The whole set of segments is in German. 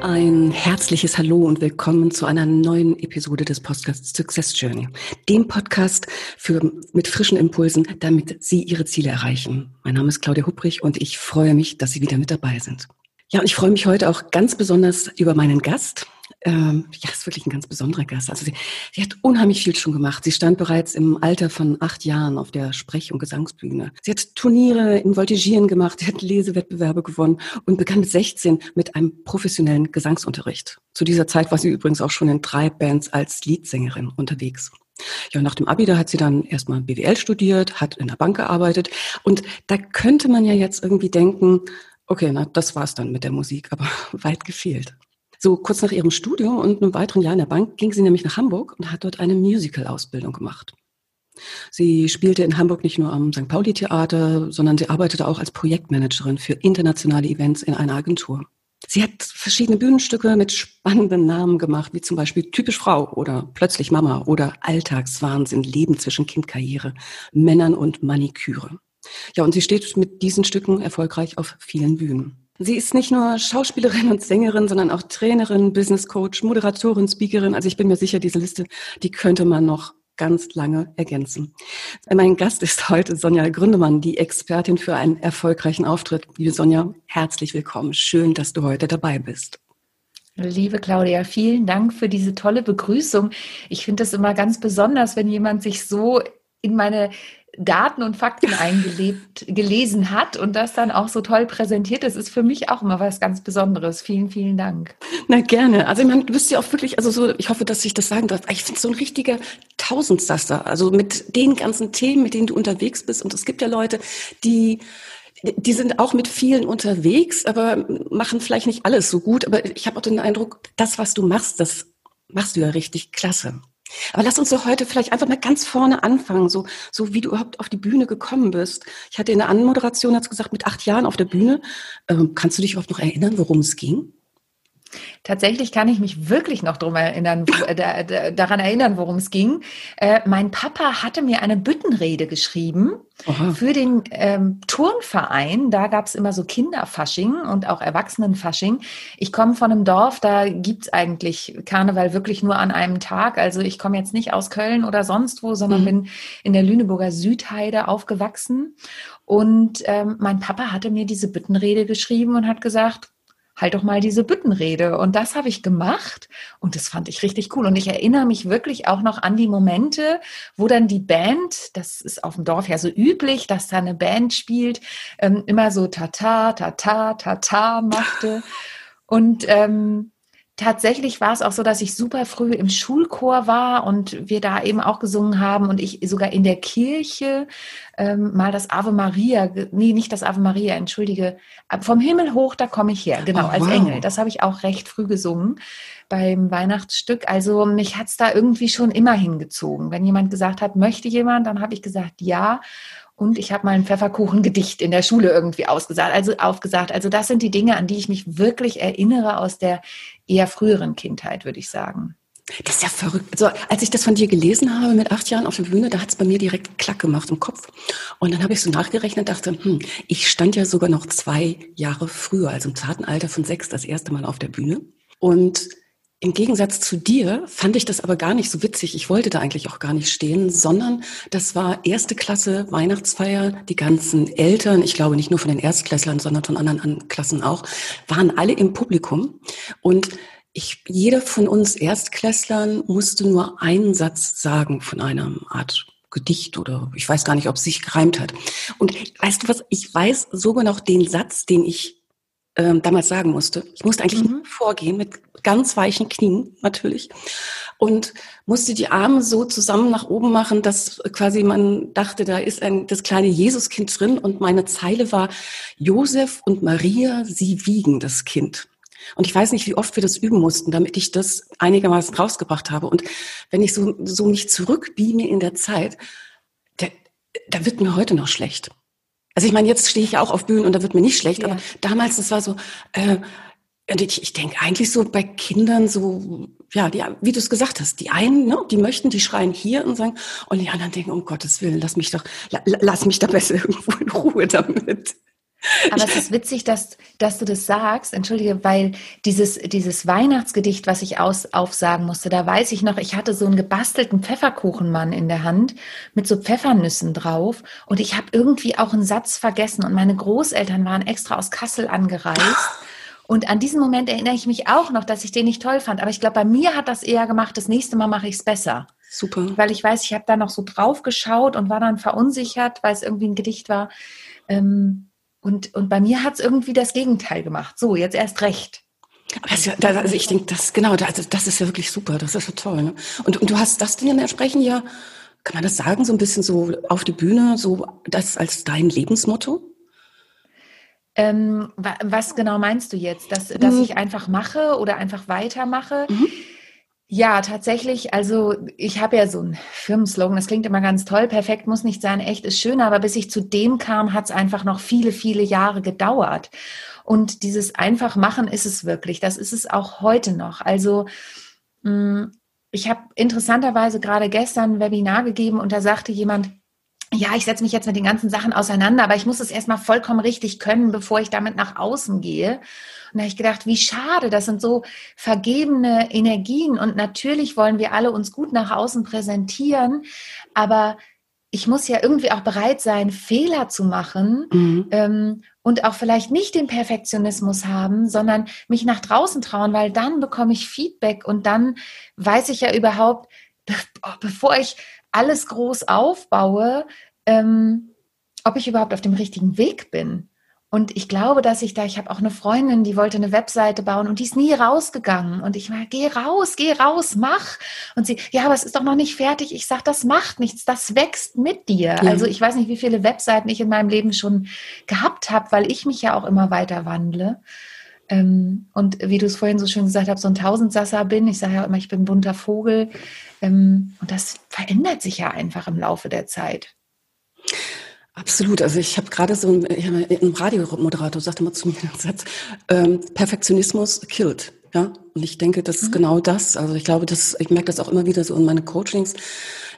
Ein herzliches Hallo und willkommen zu einer neuen Episode des Podcasts Success Journey, dem Podcast für, mit frischen Impulsen, damit Sie Ihre Ziele erreichen. Mein Name ist Claudia Hupprich und ich freue mich, dass Sie wieder mit dabei sind. Ja, und ich freue mich heute auch ganz besonders über meinen Gast ähm, ja, ist wirklich ein ganz besonderer Gast. Also sie, sie hat unheimlich viel schon gemacht. Sie stand bereits im Alter von acht Jahren auf der Sprech- und Gesangsbühne. Sie hat Turniere in Voltigieren gemacht, sie hat Lesewettbewerbe gewonnen und begann mit 16 mit einem professionellen Gesangsunterricht. Zu dieser Zeit war sie übrigens auch schon in drei Bands als Leadsängerin unterwegs. Ja, nach dem Abi, da hat sie dann erstmal BWL studiert, hat in der Bank gearbeitet und da könnte man ja jetzt irgendwie denken, okay, na, das war's dann mit der Musik, aber weit gefehlt. So kurz nach ihrem Studium und einem weiteren Jahr in der Bank ging sie nämlich nach Hamburg und hat dort eine Musical-Ausbildung gemacht. Sie spielte in Hamburg nicht nur am St. Pauli-Theater, sondern sie arbeitete auch als Projektmanagerin für internationale Events in einer Agentur. Sie hat verschiedene Bühnenstücke mit spannenden Namen gemacht, wie zum Beispiel Typisch Frau oder Plötzlich Mama oder Alltagswahnsinn, Leben zwischen Kindkarriere, Männern und Maniküre. Ja, und sie steht mit diesen Stücken erfolgreich auf vielen Bühnen. Sie ist nicht nur Schauspielerin und Sängerin, sondern auch Trainerin, Business Coach, Moderatorin, Speakerin. Also ich bin mir sicher, diese Liste, die könnte man noch ganz lange ergänzen. Mein Gast ist heute Sonja Gründemann, die Expertin für einen erfolgreichen Auftritt. Liebe Sonja, herzlich willkommen. Schön, dass du heute dabei bist. Liebe Claudia, vielen Dank für diese tolle Begrüßung. Ich finde es immer ganz besonders, wenn jemand sich so in meine Daten und Fakten eingelebt, gelesen hat und das dann auch so toll präsentiert. Das ist für mich auch immer was ganz Besonderes. Vielen, vielen Dank. Na gerne. Also ich meine, du bist ja auch wirklich, also so, ich hoffe, dass ich das sagen darf. Ich finde so ein richtiger Tausendsasser. Also mit den ganzen Themen, mit denen du unterwegs bist. Und es gibt ja Leute, die die sind auch mit vielen unterwegs, aber machen vielleicht nicht alles so gut. Aber ich habe auch den Eindruck, das, was du machst, das machst du ja richtig klasse. Aber lass uns so heute vielleicht einfach mal ganz vorne anfangen, so, so wie du überhaupt auf die Bühne gekommen bist. Ich hatte in der Anmoderation jetzt gesagt, mit acht Jahren auf der Bühne. Ähm, kannst du dich überhaupt noch erinnern, worum es ging? Tatsächlich kann ich mich wirklich noch drum erinnern, äh, daran erinnern, worum es ging. Äh, mein Papa hatte mir eine Büttenrede geschrieben Aha. für den ähm, Turnverein. Da gab es immer so Kinderfasching und auch Erwachsenenfasching. Ich komme von einem Dorf, da gibt es eigentlich Karneval wirklich nur an einem Tag. Also ich komme jetzt nicht aus Köln oder sonst wo, sondern mhm. bin in der Lüneburger Südheide aufgewachsen. Und ähm, mein Papa hatte mir diese Büttenrede geschrieben und hat gesagt, halt doch mal diese Büttenrede. Und das habe ich gemacht und das fand ich richtig cool. Und ich erinnere mich wirklich auch noch an die Momente, wo dann die Band, das ist auf dem Dorf ja so üblich, dass da eine Band spielt, ähm, immer so Tata, Tata, Tata machte. Und ähm, tatsächlich war es auch so, dass ich super früh im Schulchor war und wir da eben auch gesungen haben und ich sogar in der Kirche ähm, mal das Ave Maria, nee, nicht das Ave Maria, entschuldige, vom Himmel hoch, da komme ich her, genau, oh, als Engel. Das habe ich auch recht früh gesungen beim Weihnachtsstück. Also mich hat's da irgendwie schon immer hingezogen. Wenn jemand gesagt hat, möchte jemand, dann habe ich gesagt, ja. Und ich habe mal ein Pfefferkuchengedicht in der Schule irgendwie ausgesagt, also aufgesagt. Also das sind die Dinge, an die ich mich wirklich erinnere aus der eher früheren Kindheit, würde ich sagen. Das ist ja verrückt. Also, als ich das von dir gelesen habe mit acht Jahren auf der Bühne, da hat es bei mir direkt Klack gemacht im Kopf. Und dann habe ich so nachgerechnet, dachte, hm, ich stand ja sogar noch zwei Jahre früher, also im zarten Alter von sechs, das erste Mal auf der Bühne. Und im Gegensatz zu dir fand ich das aber gar nicht so witzig. Ich wollte da eigentlich auch gar nicht stehen, sondern das war erste Klasse Weihnachtsfeier. Die ganzen Eltern, ich glaube nicht nur von den Erstklässlern, sondern von anderen Klassen auch, waren alle im Publikum. Und ich, jeder von uns Erstklässlern musste nur einen Satz sagen von einer Art Gedicht oder ich weiß gar nicht, ob es sich gereimt hat. Und weißt du was? Ich weiß sogar noch den Satz, den ich ähm, damals sagen musste. Ich musste eigentlich mhm. vorgehen mit ganz weichen Knien natürlich und musste die Arme so zusammen nach oben machen, dass quasi man dachte, da ist ein das kleine Jesuskind drin und meine Zeile war Josef und Maria, sie wiegen das Kind. Und ich weiß nicht, wie oft wir das üben mussten, damit ich das einigermaßen rausgebracht habe. Und wenn ich so, so mich zurückbeame in der Zeit, da, da wird mir heute noch schlecht. Also ich meine, jetzt stehe ich ja auch auf Bühnen und da wird mir nicht schlecht, ja. aber damals, das war so, äh, ich, ich denke eigentlich so bei Kindern so, ja, die, wie du es gesagt hast, die einen, ne, die möchten, die schreien hier und sagen, und die anderen denken, um Gottes Willen, lass mich doch, lass mich da besser irgendwo in Ruhe damit. Aber es ist witzig, dass, dass du das sagst, entschuldige, weil dieses, dieses Weihnachtsgedicht, was ich aus, aufsagen musste, da weiß ich noch, ich hatte so einen gebastelten Pfefferkuchenmann in der Hand mit so Pfeffernüssen drauf und ich habe irgendwie auch einen Satz vergessen und meine Großeltern waren extra aus Kassel angereist. Und an diesen Moment erinnere ich mich auch noch, dass ich den nicht toll fand. Aber ich glaube, bei mir hat das eher gemacht, das nächste Mal mache ich es besser. Super. Weil ich weiß, ich habe da noch so drauf geschaut und war dann verunsichert, weil es irgendwie ein Gedicht war. Ähm, und, und bei mir hat es irgendwie das Gegenteil gemacht. So, jetzt erst recht. Das ja, also ich denke, das genau, das, das ist ja wirklich super, das ist ja toll. Ne? Und, und du hast das denn entsprechend ja, kann man das sagen, so ein bisschen so auf die Bühne, so das als dein Lebensmotto? Ähm, was genau meinst du jetzt? Dass, dass mhm. ich einfach mache oder einfach weitermache? Mhm. Ja, tatsächlich. Also ich habe ja so einen Firmenslogan, das klingt immer ganz toll. Perfekt muss nicht sein, echt ist schön. Aber bis ich zu dem kam, hat es einfach noch viele, viele Jahre gedauert. Und dieses einfach machen ist es wirklich. Das ist es auch heute noch. Also mm, ich habe interessanterweise gerade gestern ein Webinar gegeben und da sagte jemand, ja, ich setze mich jetzt mit den ganzen Sachen auseinander, aber ich muss es erstmal vollkommen richtig können, bevor ich damit nach außen gehe. Und da habe ich gedacht, wie schade, das sind so vergebene Energien und natürlich wollen wir alle uns gut nach außen präsentieren, aber ich muss ja irgendwie auch bereit sein, Fehler zu machen mhm. ähm, und auch vielleicht nicht den Perfektionismus haben, sondern mich nach draußen trauen, weil dann bekomme ich Feedback und dann weiß ich ja überhaupt, bevor ich alles groß aufbaue, ähm, ob ich überhaupt auf dem richtigen Weg bin. Und ich glaube, dass ich da, ich habe auch eine Freundin, die wollte eine Webseite bauen und die ist nie rausgegangen. Und ich mal, geh raus, geh raus, mach. Und sie, ja, aber es ist doch noch nicht fertig. Ich sage, das macht nichts, das wächst mit dir. Ja. Also ich weiß nicht, wie viele Webseiten ich in meinem Leben schon gehabt habe, weil ich mich ja auch immer weiter wandle. Ähm, und wie du es vorhin so schön gesagt hast, so ein Tausendsasser bin. Ich sage ja immer, ich bin ein bunter Vogel. Ähm, und das verändert sich ja einfach im Laufe der Zeit. Absolut. Also ich habe gerade so ein, ein Radiomoderator sagte mal zu mir den Satz, ähm, Perfektionismus killt. Ja, und ich denke, das ist mhm. genau das. Also ich glaube, dass ich merke das auch immer wieder so in meinen Coachings.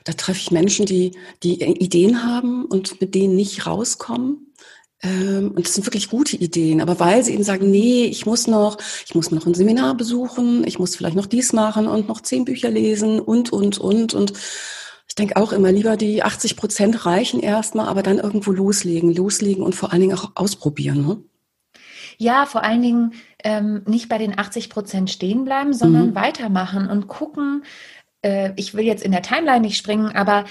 Da treffe ich Menschen, die die Ideen haben und mit denen nicht rauskommen ähm, und das sind wirklich gute Ideen, aber weil sie eben sagen, nee, ich muss noch, ich muss noch ein Seminar besuchen, ich muss vielleicht noch dies machen und noch zehn Bücher lesen und, und, und, und denke auch immer lieber die 80 Prozent reichen erstmal, aber dann irgendwo loslegen, loslegen und vor allen Dingen auch ausprobieren. Ne? Ja, vor allen Dingen ähm, nicht bei den 80 Prozent stehen bleiben, sondern mhm. weitermachen und gucken, ich will jetzt in der Timeline nicht springen, aber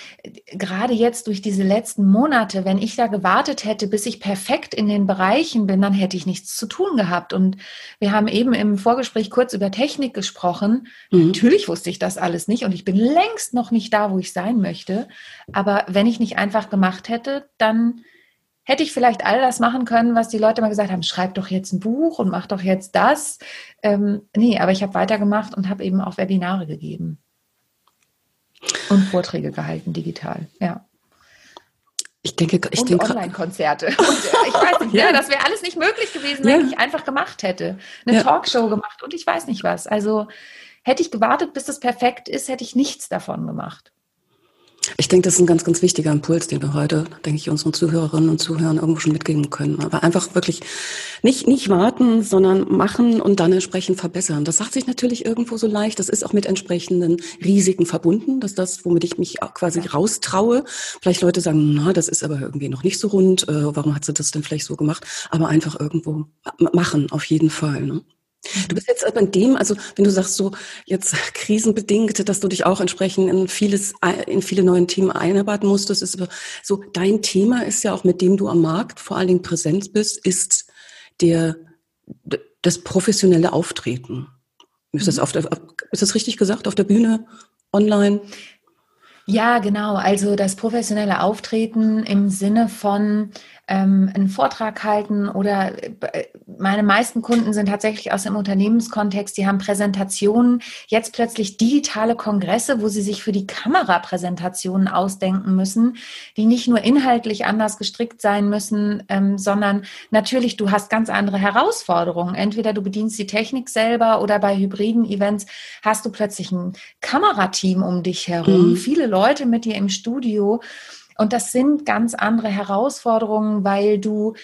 gerade jetzt durch diese letzten Monate, wenn ich da gewartet hätte, bis ich perfekt in den Bereichen bin, dann hätte ich nichts zu tun gehabt. Und wir haben eben im Vorgespräch kurz über Technik gesprochen. Mhm. Natürlich wusste ich das alles nicht und ich bin längst noch nicht da, wo ich sein möchte. Aber wenn ich nicht einfach gemacht hätte, dann hätte ich vielleicht all das machen können, was die Leute mal gesagt haben, schreib doch jetzt ein Buch und mach doch jetzt das. Ähm, nee, aber ich habe weitergemacht und habe eben auch Webinare gegeben. Und Vorträge gehalten, digital, ja. Ich denke, ich und denke Online-Konzerte. Und äh, ich weiß nicht, ja. ja das wäre alles nicht möglich gewesen, wenn ja. ich einfach gemacht hätte. Eine ja. Talkshow gemacht und ich weiß nicht was. Also hätte ich gewartet, bis das perfekt ist, hätte ich nichts davon gemacht. Ich denke, das ist ein ganz, ganz wichtiger Impuls, den wir heute, denke ich, unseren Zuhörerinnen und Zuhörern irgendwo schon mitgeben können. Aber einfach wirklich nicht, nicht warten, sondern machen und dann entsprechend verbessern. Das sagt sich natürlich irgendwo so leicht. Das ist auch mit entsprechenden Risiken verbunden. Das ist das, womit ich mich quasi raustraue. Vielleicht Leute sagen, na, das ist aber irgendwie noch nicht so rund. Äh, warum hat sie das denn vielleicht so gemacht? Aber einfach irgendwo machen, auf jeden Fall. Ne? Du bist jetzt aber in dem, also wenn du sagst so jetzt krisenbedingt, dass du dich auch entsprechend in vieles, in viele neuen Themen einarbeiten musstest, ist so dein Thema ist ja auch mit dem du am Markt vor allen Dingen präsent bist, ist der das professionelle Auftreten. Ist das, mhm. auf der, ist das richtig gesagt? Auf der Bühne, online? Ja, genau. Also das professionelle Auftreten im Sinne von ähm, einen Vortrag halten oder äh, meine meisten Kunden sind tatsächlich aus dem Unternehmenskontext, die haben Präsentationen, jetzt plötzlich digitale Kongresse, wo sie sich für die Kamerapräsentationen ausdenken müssen, die nicht nur inhaltlich anders gestrickt sein müssen, ähm, sondern natürlich, du hast ganz andere Herausforderungen. Entweder du bedienst die Technik selber oder bei hybriden Events hast du plötzlich ein Kamerateam um dich herum, mhm. viele Leute mit dir im Studio. Und das sind ganz andere Herausforderungen, weil du,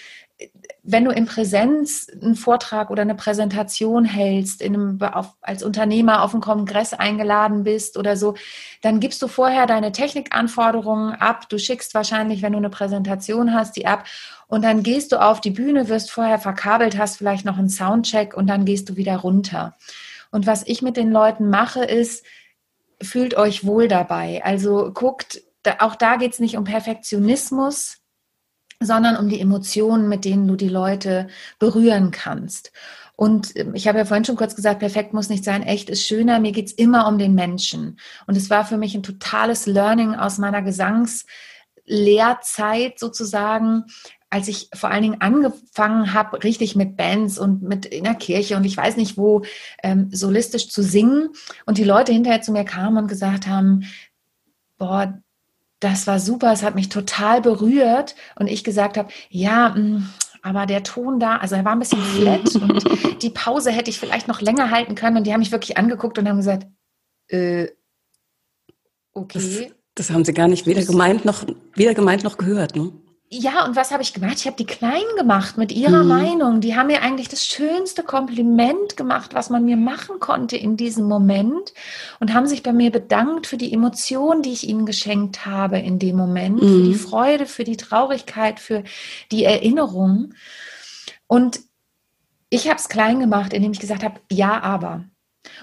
wenn du in Präsenz einen Vortrag oder eine Präsentation hältst, in einem, auf, als Unternehmer auf einen Kongress eingeladen bist oder so, dann gibst du vorher deine Technikanforderungen ab. Du schickst wahrscheinlich, wenn du eine Präsentation hast, die ab. Und dann gehst du auf die Bühne, wirst vorher verkabelt, hast vielleicht noch einen Soundcheck und dann gehst du wieder runter. Und was ich mit den Leuten mache, ist, fühlt euch wohl dabei. Also guckt, auch da geht es nicht um Perfektionismus, sondern um die Emotionen, mit denen du die Leute berühren kannst. Und ähm, ich habe ja vorhin schon kurz gesagt, perfekt muss nicht sein, echt ist schöner. Mir geht es immer um den Menschen. Und es war für mich ein totales Learning aus meiner Gesangslehrzeit sozusagen, als ich vor allen Dingen angefangen habe, richtig mit Bands und mit in der Kirche und ich weiß nicht wo ähm, solistisch zu singen und die Leute hinterher zu mir kamen und gesagt haben, boah, das war super, es hat mich total berührt. Und ich gesagt habe, ja, mm, aber der Ton da, also er war ein bisschen flat und die Pause hätte ich vielleicht noch länger halten können. Und die haben mich wirklich angeguckt und haben gesagt, äh, okay. Das, das haben sie gar nicht weder gemeint noch, weder gemeint noch gehört, ne? Ja, und was habe ich gemacht? Ich habe die klein gemacht mit ihrer mhm. Meinung. Die haben mir eigentlich das schönste Kompliment gemacht, was man mir machen konnte in diesem Moment und haben sich bei mir bedankt für die Emotion, die ich ihnen geschenkt habe in dem Moment, mhm. für die mhm. Freude, für die Traurigkeit, für die Erinnerung. Und ich habe es klein gemacht, indem ich gesagt habe, ja, aber.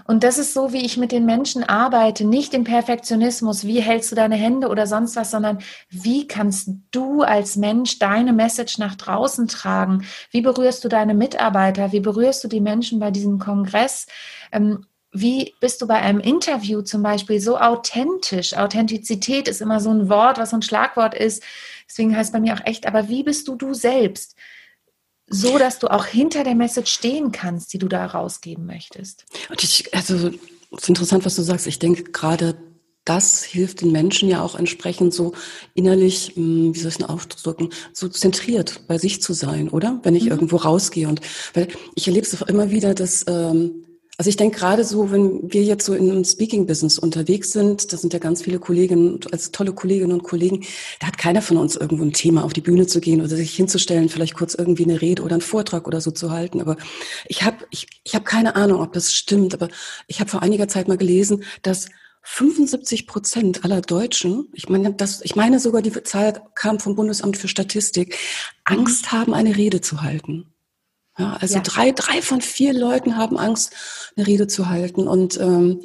Und das ist so, wie ich mit den Menschen arbeite, nicht im Perfektionismus, wie hältst du deine Hände oder sonst was, sondern wie kannst du als Mensch deine Message nach draußen tragen? Wie berührst du deine Mitarbeiter? Wie berührst du die Menschen bei diesem Kongress? Ähm, wie bist du bei einem Interview zum Beispiel so authentisch? Authentizität ist immer so ein Wort, was so ein Schlagwort ist. Deswegen heißt bei mir auch echt, aber wie bist du du selbst? So dass du auch hinter der Message stehen kannst, die du da rausgeben möchtest. Und ich, also es ist interessant, was du sagst. Ich denke gerade das hilft den Menschen ja auch entsprechend so innerlich, hm, wie soll ich es denn ausdrücken, so zentriert bei sich zu sein, oder? Wenn ich mhm. irgendwo rausgehe und weil ich erlebe es immer wieder, dass ähm, also ich denke gerade so, wenn wir jetzt so in einem Speaking-Business unterwegs sind, da sind ja ganz viele Kolleginnen, also tolle Kolleginnen und Kollegen, da hat keiner von uns irgendwo ein Thema, auf die Bühne zu gehen oder sich hinzustellen, vielleicht kurz irgendwie eine Rede oder einen Vortrag oder so zu halten. Aber ich habe ich, ich hab keine Ahnung, ob das stimmt, aber ich habe vor einiger Zeit mal gelesen, dass 75 Prozent aller Deutschen, ich meine, das, ich meine sogar die Zahl kam vom Bundesamt für Statistik, Angst haben, eine Rede zu halten. Ja, also ja. drei, drei von vier Leuten haben Angst, eine Rede zu halten. Und ähm,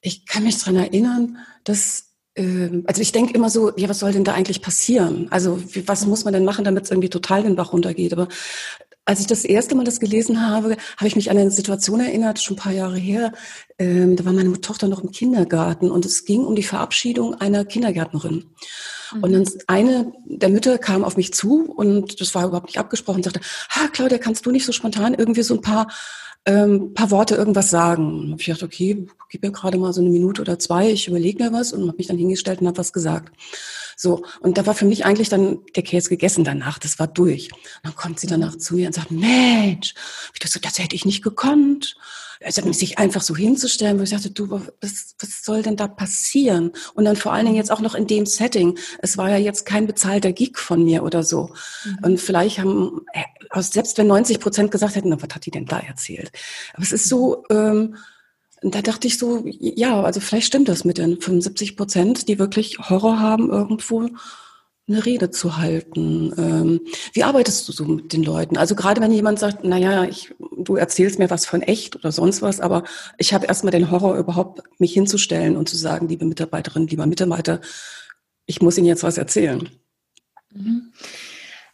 ich kann mich daran erinnern, dass ähm, also ich denke immer so, ja, was soll denn da eigentlich passieren? Also was muss man denn machen, damit es irgendwie total den Bach runtergeht? Aber als ich das erste Mal das gelesen habe, habe ich mich an eine Situation erinnert, schon ein paar Jahre her. Ähm, da war meine Tochter noch im Kindergarten und es ging um die Verabschiedung einer Kindergärtnerin. Mhm. Und dann eine der Mütter kam auf mich zu und das war überhaupt nicht abgesprochen und sagte, ha, Claudia, kannst du nicht so spontan irgendwie so ein paar ähm, paar Worte irgendwas sagen. Und ich dachte, okay, gib mir gerade mal so eine Minute oder zwei, ich überlege mir was und habe mich dann hingestellt und habe was gesagt. So, und da war für mich eigentlich dann der Käse gegessen danach, das war durch. Und dann kommt sie danach zu mir und sagt, Mensch, ich dachte, das hätte ich nicht gekonnt. Also sich einfach so hinzustellen, wo ich dachte, du, was, was soll denn da passieren? Und dann vor allen Dingen jetzt auch noch in dem Setting. Es war ja jetzt kein bezahlter Gig von mir oder so. Mhm. Und vielleicht haben, äh, selbst wenn 90 Prozent gesagt hätten, na, was hat die denn da erzählt? Aber es ist so, ähm, da dachte ich so, ja, also vielleicht stimmt das mit den 75 Prozent, die wirklich Horror haben, irgendwo eine Rede zu halten. Ähm, wie arbeitest du so mit den Leuten? Also gerade wenn jemand sagt, naja, ich, du erzählst mir was von echt oder sonst was, aber ich habe erstmal den Horror überhaupt, mich hinzustellen und zu sagen, liebe Mitarbeiterin, lieber Mitarbeiter, ich muss Ihnen jetzt was erzählen. Mhm.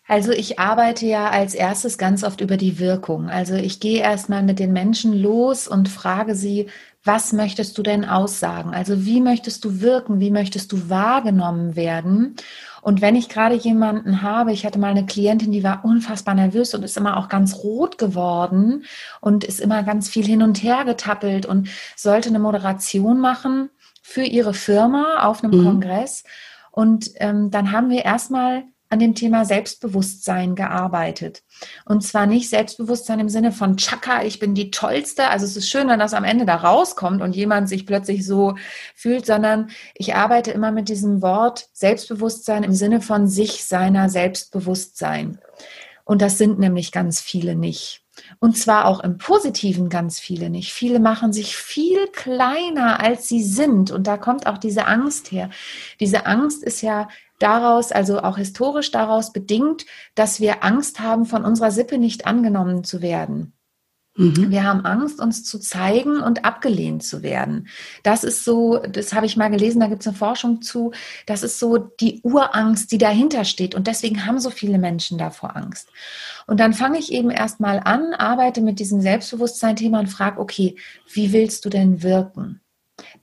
Also ich arbeite ja als erstes ganz oft über die Wirkung. Also ich gehe erstmal mit den Menschen los und frage sie, was möchtest du denn aussagen? Also wie möchtest du wirken? Wie möchtest du wahrgenommen werden? Und wenn ich gerade jemanden habe, ich hatte mal eine Klientin, die war unfassbar nervös und ist immer auch ganz rot geworden und ist immer ganz viel hin und her getappelt und sollte eine Moderation machen für ihre Firma auf einem mhm. Kongress. Und ähm, dann haben wir erstmal an dem Thema Selbstbewusstsein gearbeitet. Und zwar nicht Selbstbewusstsein im Sinne von Chaka, ich bin die Tollste. Also es ist schön, wenn das am Ende da rauskommt und jemand sich plötzlich so fühlt, sondern ich arbeite immer mit diesem Wort Selbstbewusstsein im Sinne von sich, seiner Selbstbewusstsein. Und das sind nämlich ganz viele nicht. Und zwar auch im Positiven ganz viele nicht. Viele machen sich viel kleiner, als sie sind. Und da kommt auch diese Angst her. Diese Angst ist ja daraus, also auch historisch daraus bedingt, dass wir Angst haben, von unserer Sippe nicht angenommen zu werden. Mhm. Wir haben Angst, uns zu zeigen und abgelehnt zu werden. Das ist so, das habe ich mal gelesen, da gibt es eine Forschung zu, das ist so die Urangst, die dahinter steht. Und deswegen haben so viele Menschen davor Angst. Und dann fange ich eben erstmal an, arbeite mit diesem Selbstbewusstsein-Thema und frage, okay, wie willst du denn wirken?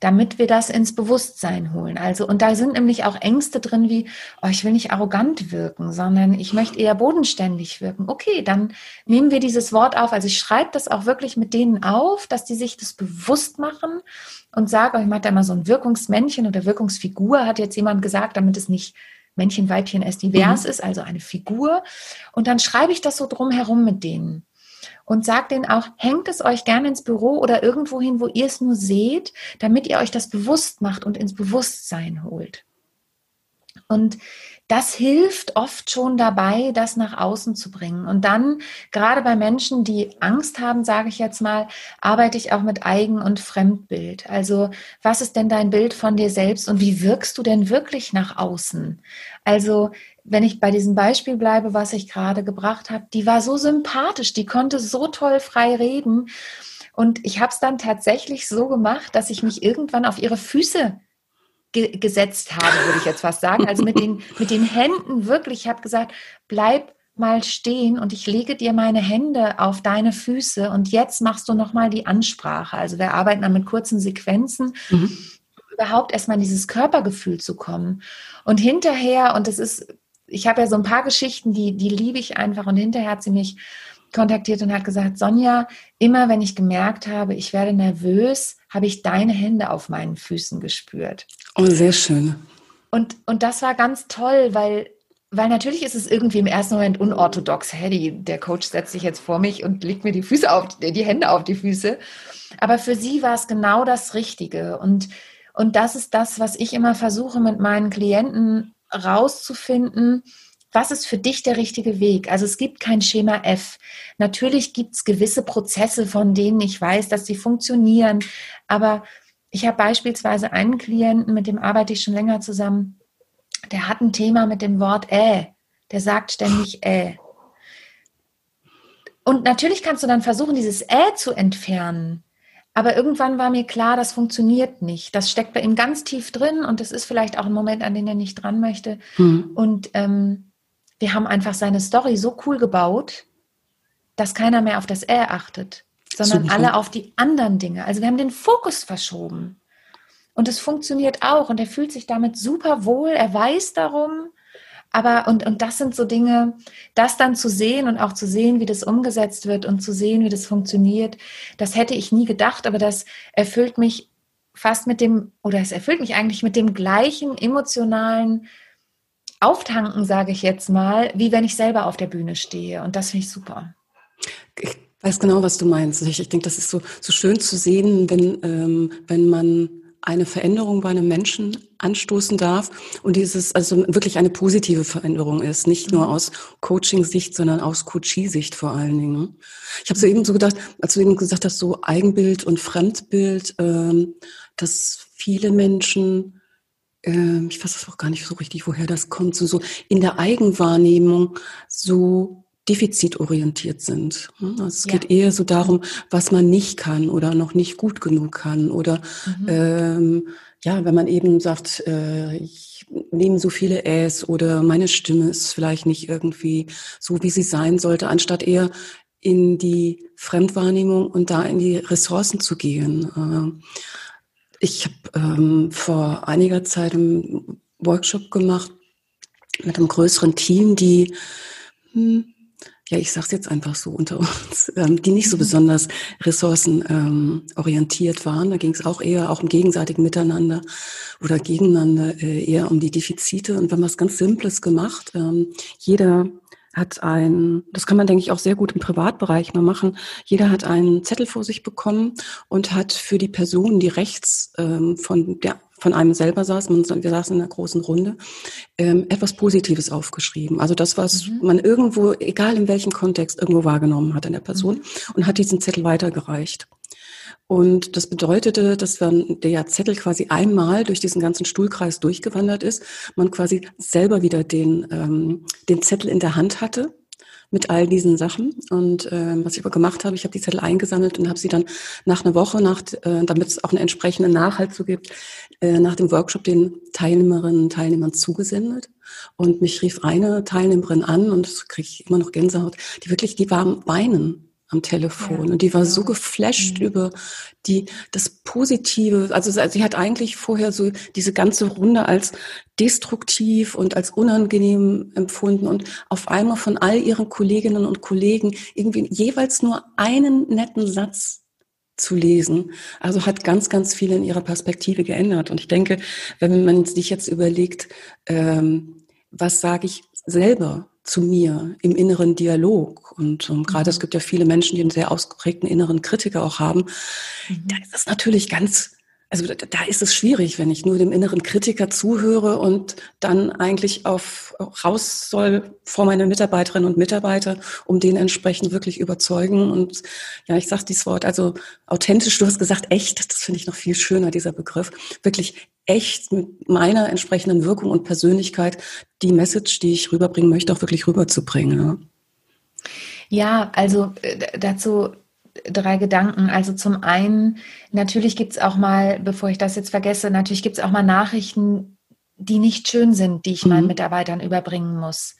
Damit wir das ins Bewusstsein holen. Also, und da sind nämlich auch Ängste drin wie, oh, ich will nicht arrogant wirken, sondern ich möchte eher bodenständig wirken. Okay, dann nehmen wir dieses Wort auf. Also ich schreibe das auch wirklich mit denen auf, dass die sich das bewusst machen und sage, ich mache da immer so ein Wirkungsmännchen oder Wirkungsfigur, hat jetzt jemand gesagt, damit es nicht Männchen, Weibchen erst divers mhm. ist, also eine Figur. Und dann schreibe ich das so drumherum mit denen und sagt denen auch, hängt es euch gerne ins Büro oder irgendwo hin, wo ihr es nur seht, damit ihr euch das bewusst macht und ins Bewusstsein holt. Und das hilft oft schon dabei, das nach außen zu bringen. Und dann, gerade bei Menschen, die Angst haben, sage ich jetzt mal, arbeite ich auch mit Eigen- und Fremdbild. Also, was ist denn dein Bild von dir selbst und wie wirkst du denn wirklich nach außen? Also, wenn ich bei diesem Beispiel bleibe, was ich gerade gebracht habe, die war so sympathisch, die konnte so toll frei reden. Und ich habe es dann tatsächlich so gemacht, dass ich mich irgendwann auf ihre Füße ge gesetzt habe, würde ich jetzt fast sagen. Also mit den, mit den Händen wirklich, ich habe gesagt, bleib mal stehen und ich lege dir meine Hände auf deine Füße und jetzt machst du nochmal die Ansprache. Also wir arbeiten dann mit kurzen Sequenzen. Mhm. überhaupt erstmal in dieses Körpergefühl zu kommen. Und hinterher, und das ist ich habe ja so ein paar Geschichten, die, die liebe ich einfach. Und hinterher hat sie mich kontaktiert und hat gesagt, Sonja, immer wenn ich gemerkt habe, ich werde nervös, habe ich deine Hände auf meinen Füßen gespürt. Oh, sehr schön. Und, und das war ganz toll, weil, weil natürlich ist es irgendwie im ersten Moment unorthodox. Hey, der Coach setzt sich jetzt vor mich und legt mir die Füße auf, die Hände auf die Füße. Aber für sie war es genau das Richtige. Und, und das ist das, was ich immer versuche mit meinen Klienten rauszufinden, was ist für dich der richtige Weg? Also es gibt kein Schema F. Natürlich gibt es gewisse Prozesse, von denen ich weiß, dass sie funktionieren. Aber ich habe beispielsweise einen Klienten, mit dem arbeite ich schon länger zusammen, der hat ein Thema mit dem Wort äh. Der sagt ständig äh. Und natürlich kannst du dann versuchen, dieses äh zu entfernen. Aber irgendwann war mir klar, das funktioniert nicht. Das steckt bei ihm ganz tief drin und es ist vielleicht auch ein Moment, an den er nicht dran möchte. Mhm. Und ähm, wir haben einfach seine Story so cool gebaut, dass keiner mehr auf das Er achtet, sondern Super. alle auf die anderen Dinge. Also wir haben den Fokus verschoben. Und es funktioniert auch und er fühlt sich damit super wohl. Er weiß darum. Aber, und, und das sind so Dinge, das dann zu sehen und auch zu sehen, wie das umgesetzt wird und zu sehen, wie das funktioniert, das hätte ich nie gedacht, aber das erfüllt mich fast mit dem, oder es erfüllt mich eigentlich mit dem gleichen emotionalen Auftanken, sage ich jetzt mal, wie wenn ich selber auf der Bühne stehe. Und das finde ich super. Ich weiß genau, was du meinst. Ich, ich denke, das ist so, so schön zu sehen, wenn, ähm, wenn man eine Veränderung bei einem Menschen anstoßen darf und dieses also wirklich eine positive Veränderung ist, nicht nur mhm. aus Coaching-Sicht, sondern aus Coachie-Sicht vor allen Dingen. Ich habe so eben so gedacht, als du eben gesagt hast, so Eigenbild und Fremdbild, ähm, dass viele Menschen, äh, ich weiß das auch gar nicht so richtig, woher das kommt, so, so in der Eigenwahrnehmung so defizitorientiert sind. Also es ja. geht eher so darum, was man nicht kann oder noch nicht gut genug kann oder mhm. ähm, ja, wenn man eben sagt, äh, ich nehme so viele Äs oder meine Stimme ist vielleicht nicht irgendwie so, wie sie sein sollte, anstatt eher in die Fremdwahrnehmung und da in die Ressourcen zu gehen. Äh, ich habe ähm, vor einiger Zeit einen Workshop gemacht mit einem größeren Team, die, hm, ja, ich sage es jetzt einfach so unter uns, ähm, die nicht so mhm. besonders ressourcenorientiert ähm, waren. Da ging es auch eher auch um gegenseitigen Miteinander oder gegeneinander, äh, eher um die Defizite. Und wir haben was ganz Simples gemacht. Ähm, jeder hat ein, das kann man, denke ich, auch sehr gut im Privatbereich mal machen. Jeder hat einen Zettel vor sich bekommen und hat für die Person, die rechts ähm, von der von einem selber saß, man, wir saßen in einer großen Runde, ähm, etwas Positives aufgeschrieben. Also das, was mhm. man irgendwo, egal in welchem Kontext, irgendwo wahrgenommen hat an der Person mhm. und hat diesen Zettel weitergereicht. Und das bedeutete, dass wenn der Zettel quasi einmal durch diesen ganzen Stuhlkreis durchgewandert ist, man quasi selber wieder den, ähm, den Zettel in der Hand hatte mit all diesen Sachen. Und äh, was ich aber gemacht habe, ich habe die Zettel eingesammelt und habe sie dann nach einer Woche, nach, äh, damit es auch einen entsprechenden Nachhalt so gibt, äh, nach dem Workshop den Teilnehmerinnen und Teilnehmern zugesendet. Und mich rief eine Teilnehmerin an und das kriege ich immer noch Gänsehaut, die wirklich, die war weinen am Telefon. Ja, und die war ja. so geflasht mhm. über die, das Positive. Also sie hat eigentlich vorher so diese ganze Runde als destruktiv und als unangenehm empfunden und auf einmal von all ihren Kolleginnen und Kollegen irgendwie jeweils nur einen netten Satz zu lesen. Also hat ganz, ganz viel in ihrer Perspektive geändert. Und ich denke, wenn man sich jetzt überlegt, ähm, was sage ich selber zu mir im inneren Dialog. Und um, gerade es mhm. gibt ja viele Menschen, die einen sehr ausgeprägten inneren Kritiker auch haben. Mhm. Da ist es natürlich ganz also da ist es schwierig, wenn ich nur dem inneren Kritiker zuhöre und dann eigentlich auf raus soll vor meine Mitarbeiterinnen und Mitarbeiter, um den entsprechend wirklich überzeugen. Und ja, ich sage dieses Wort, also authentisch, du hast gesagt, echt, das finde ich noch viel schöner, dieser Begriff. Wirklich echt mit meiner entsprechenden Wirkung und Persönlichkeit die Message, die ich rüberbringen möchte, auch wirklich rüberzubringen. Ja, ja also äh, dazu drei Gedanken. Also zum einen, natürlich gibt es auch mal, bevor ich das jetzt vergesse, natürlich gibt es auch mal Nachrichten, die nicht schön sind, die ich mhm. meinen Mitarbeitern überbringen muss.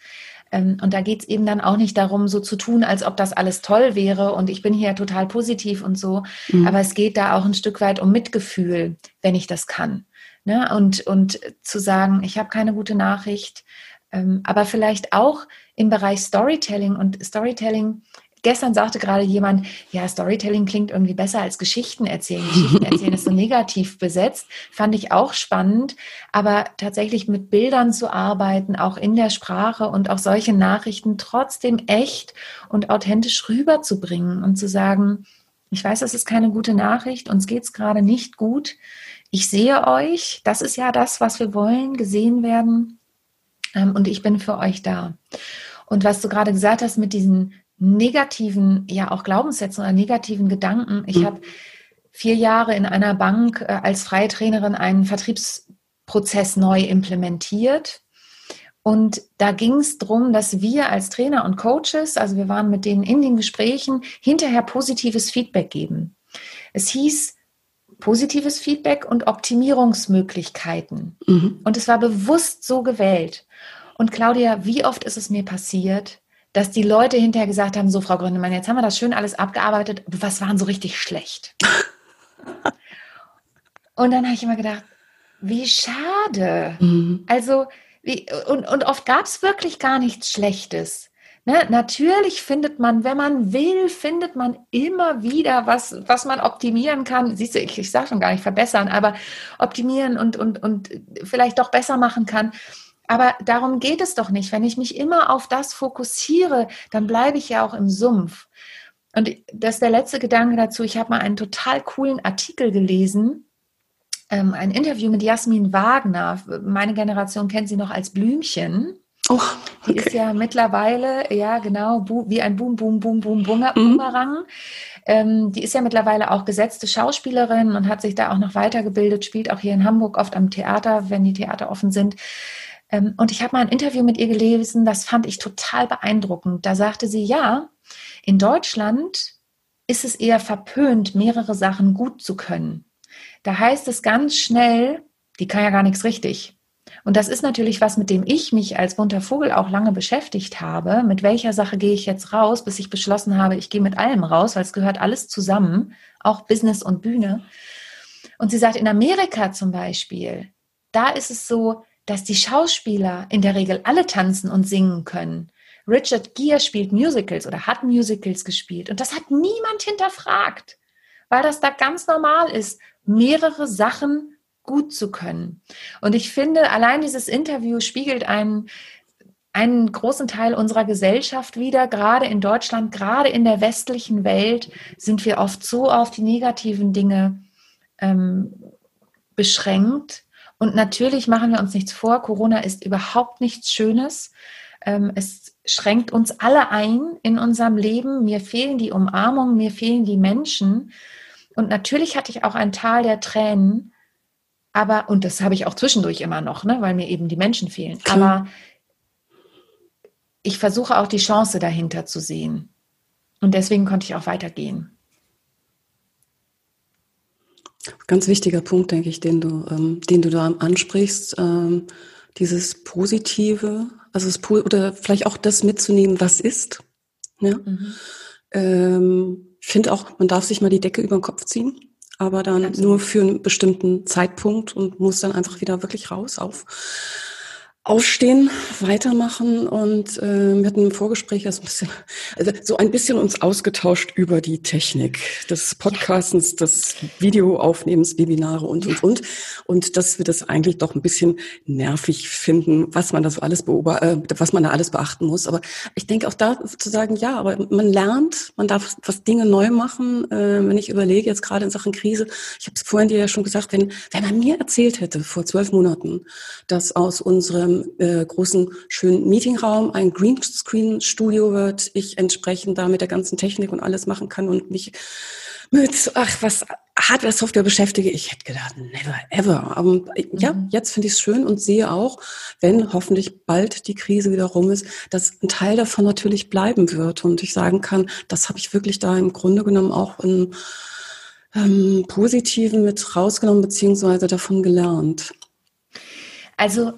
Ähm, und da geht es eben dann auch nicht darum, so zu tun, als ob das alles toll wäre und ich bin hier total positiv und so. Mhm. Aber es geht da auch ein Stück weit um Mitgefühl, wenn ich das kann. Ne? Und, und zu sagen, ich habe keine gute Nachricht, ähm, aber vielleicht auch im Bereich Storytelling und Storytelling gestern sagte gerade jemand, ja, Storytelling klingt irgendwie besser als Geschichten erzählen. Geschichten erzählen ist so negativ besetzt. Fand ich auch spannend. Aber tatsächlich mit Bildern zu arbeiten, auch in der Sprache und auch solche Nachrichten trotzdem echt und authentisch rüberzubringen und zu sagen, ich weiß, das ist keine gute Nachricht, uns geht es gerade nicht gut. Ich sehe euch, das ist ja das, was wir wollen, gesehen werden. Ähm, und ich bin für euch da. Und was du gerade gesagt hast mit diesen negativen, ja auch Glaubenssätzen oder negativen Gedanken. Ich mhm. habe vier Jahre in einer Bank äh, als freie Trainerin einen Vertriebsprozess neu implementiert. Und da ging es darum, dass wir als Trainer und Coaches, also wir waren mit denen in den Gesprächen, hinterher positives Feedback geben. Es hieß positives Feedback und Optimierungsmöglichkeiten. Mhm. Und es war bewusst so gewählt. Und Claudia, wie oft ist es mir passiert, dass die Leute hinterher gesagt haben, so Frau Gründemann, jetzt haben wir das schön alles abgearbeitet, was waren so richtig schlecht? und dann habe ich immer gedacht, wie schade. Mhm. Also, wie, und, und oft gab es wirklich gar nichts Schlechtes. Ne? Natürlich findet man, wenn man will, findet man immer wieder was, was man optimieren kann. Siehst du, ich, ich sage schon gar nicht verbessern, aber optimieren und, und, und vielleicht doch besser machen kann. Aber darum geht es doch nicht. Wenn ich mich immer auf das fokussiere, dann bleibe ich ja auch im Sumpf. Und das ist der letzte Gedanke dazu. Ich habe mal einen total coolen Artikel gelesen, ähm, ein Interview mit Jasmin Wagner. Meine Generation kennt sie noch als Blümchen. Oh, okay. Die ist ja mittlerweile, ja genau, wie ein Boom, Boom, Boom, Boom, mhm. Boomerang. Mhm. Ähm, die ist ja mittlerweile auch gesetzte Schauspielerin und hat sich da auch noch weitergebildet, spielt auch hier in Hamburg oft am Theater, wenn die Theater offen sind. Ähm, und ich habe mal ein Interview mit ihr gelesen, das fand ich total beeindruckend. Da sagte sie, ja, in Deutschland ist es eher verpönt, mehrere Sachen gut zu können. Da heißt es ganz schnell, die kann ja gar nichts richtig. Und das ist natürlich was, mit dem ich mich als bunter Vogel auch lange beschäftigt habe. Mit welcher Sache gehe ich jetzt raus, bis ich beschlossen habe, ich gehe mit allem raus, weil es gehört alles zusammen, auch Business und Bühne. Und sie sagt, in Amerika zum Beispiel, da ist es so, dass die Schauspieler in der Regel alle tanzen und singen können. Richard Gere spielt Musicals oder hat Musicals gespielt und das hat niemand hinterfragt, weil das da ganz normal ist, mehrere Sachen gut zu können. Und ich finde, allein dieses Interview spiegelt einen, einen großen Teil unserer Gesellschaft wieder. Gerade in Deutschland, gerade in der westlichen Welt sind wir oft so auf die negativen Dinge ähm, beschränkt. Und natürlich machen wir uns nichts vor, Corona ist überhaupt nichts Schönes. Ähm, es schränkt uns alle ein in unserem Leben. Mir fehlen die Umarmungen, mir fehlen die Menschen. Und natürlich hatte ich auch ein Tal der Tränen, aber, und das habe ich auch zwischendurch immer noch, ne, weil mir eben die Menschen fehlen. Klar. Aber ich versuche auch die Chance dahinter zu sehen. Und deswegen konnte ich auch weitergehen. Ganz wichtiger Punkt, denke ich, den du, ähm, den du da ansprichst, ähm, dieses Positive, also es, oder vielleicht auch das mitzunehmen, was ist. Ja? Mhm. Ähm, finde auch, man darf sich mal die Decke über den Kopf ziehen aber dann Absolut. nur für einen bestimmten Zeitpunkt und muss dann einfach wieder wirklich raus auf aufstehen, weitermachen und äh, wir hatten im Vorgespräch das ein bisschen, also so ein bisschen uns ausgetauscht über die Technik des Podcastens, des Videoaufnehmens, Webinare und und und und dass wir das eigentlich doch ein bisschen nervig finden, was man da so alles beobacht, äh, was man da alles beachten muss. Aber ich denke auch da zu sagen, ja, aber man lernt, man darf was Dinge neu machen. Äh, wenn ich überlege jetzt gerade in Sachen Krise, ich habe es vorhin dir ja schon gesagt, wenn wenn man mir erzählt hätte vor zwölf Monaten, dass aus unserem äh, großen, schönen Meetingraum ein Greenscreen-Studio wird, ich entsprechend da mit der ganzen Technik und alles machen kann und mich mit, ach, was Hardware, Software beschäftige, ich hätte gedacht, never ever. Aber ja, mhm. jetzt finde ich es schön und sehe auch, wenn hoffentlich bald die Krise wieder rum ist, dass ein Teil davon natürlich bleiben wird und ich sagen kann, das habe ich wirklich da im Grunde genommen auch im ähm, Positiven mit rausgenommen beziehungsweise davon gelernt. Also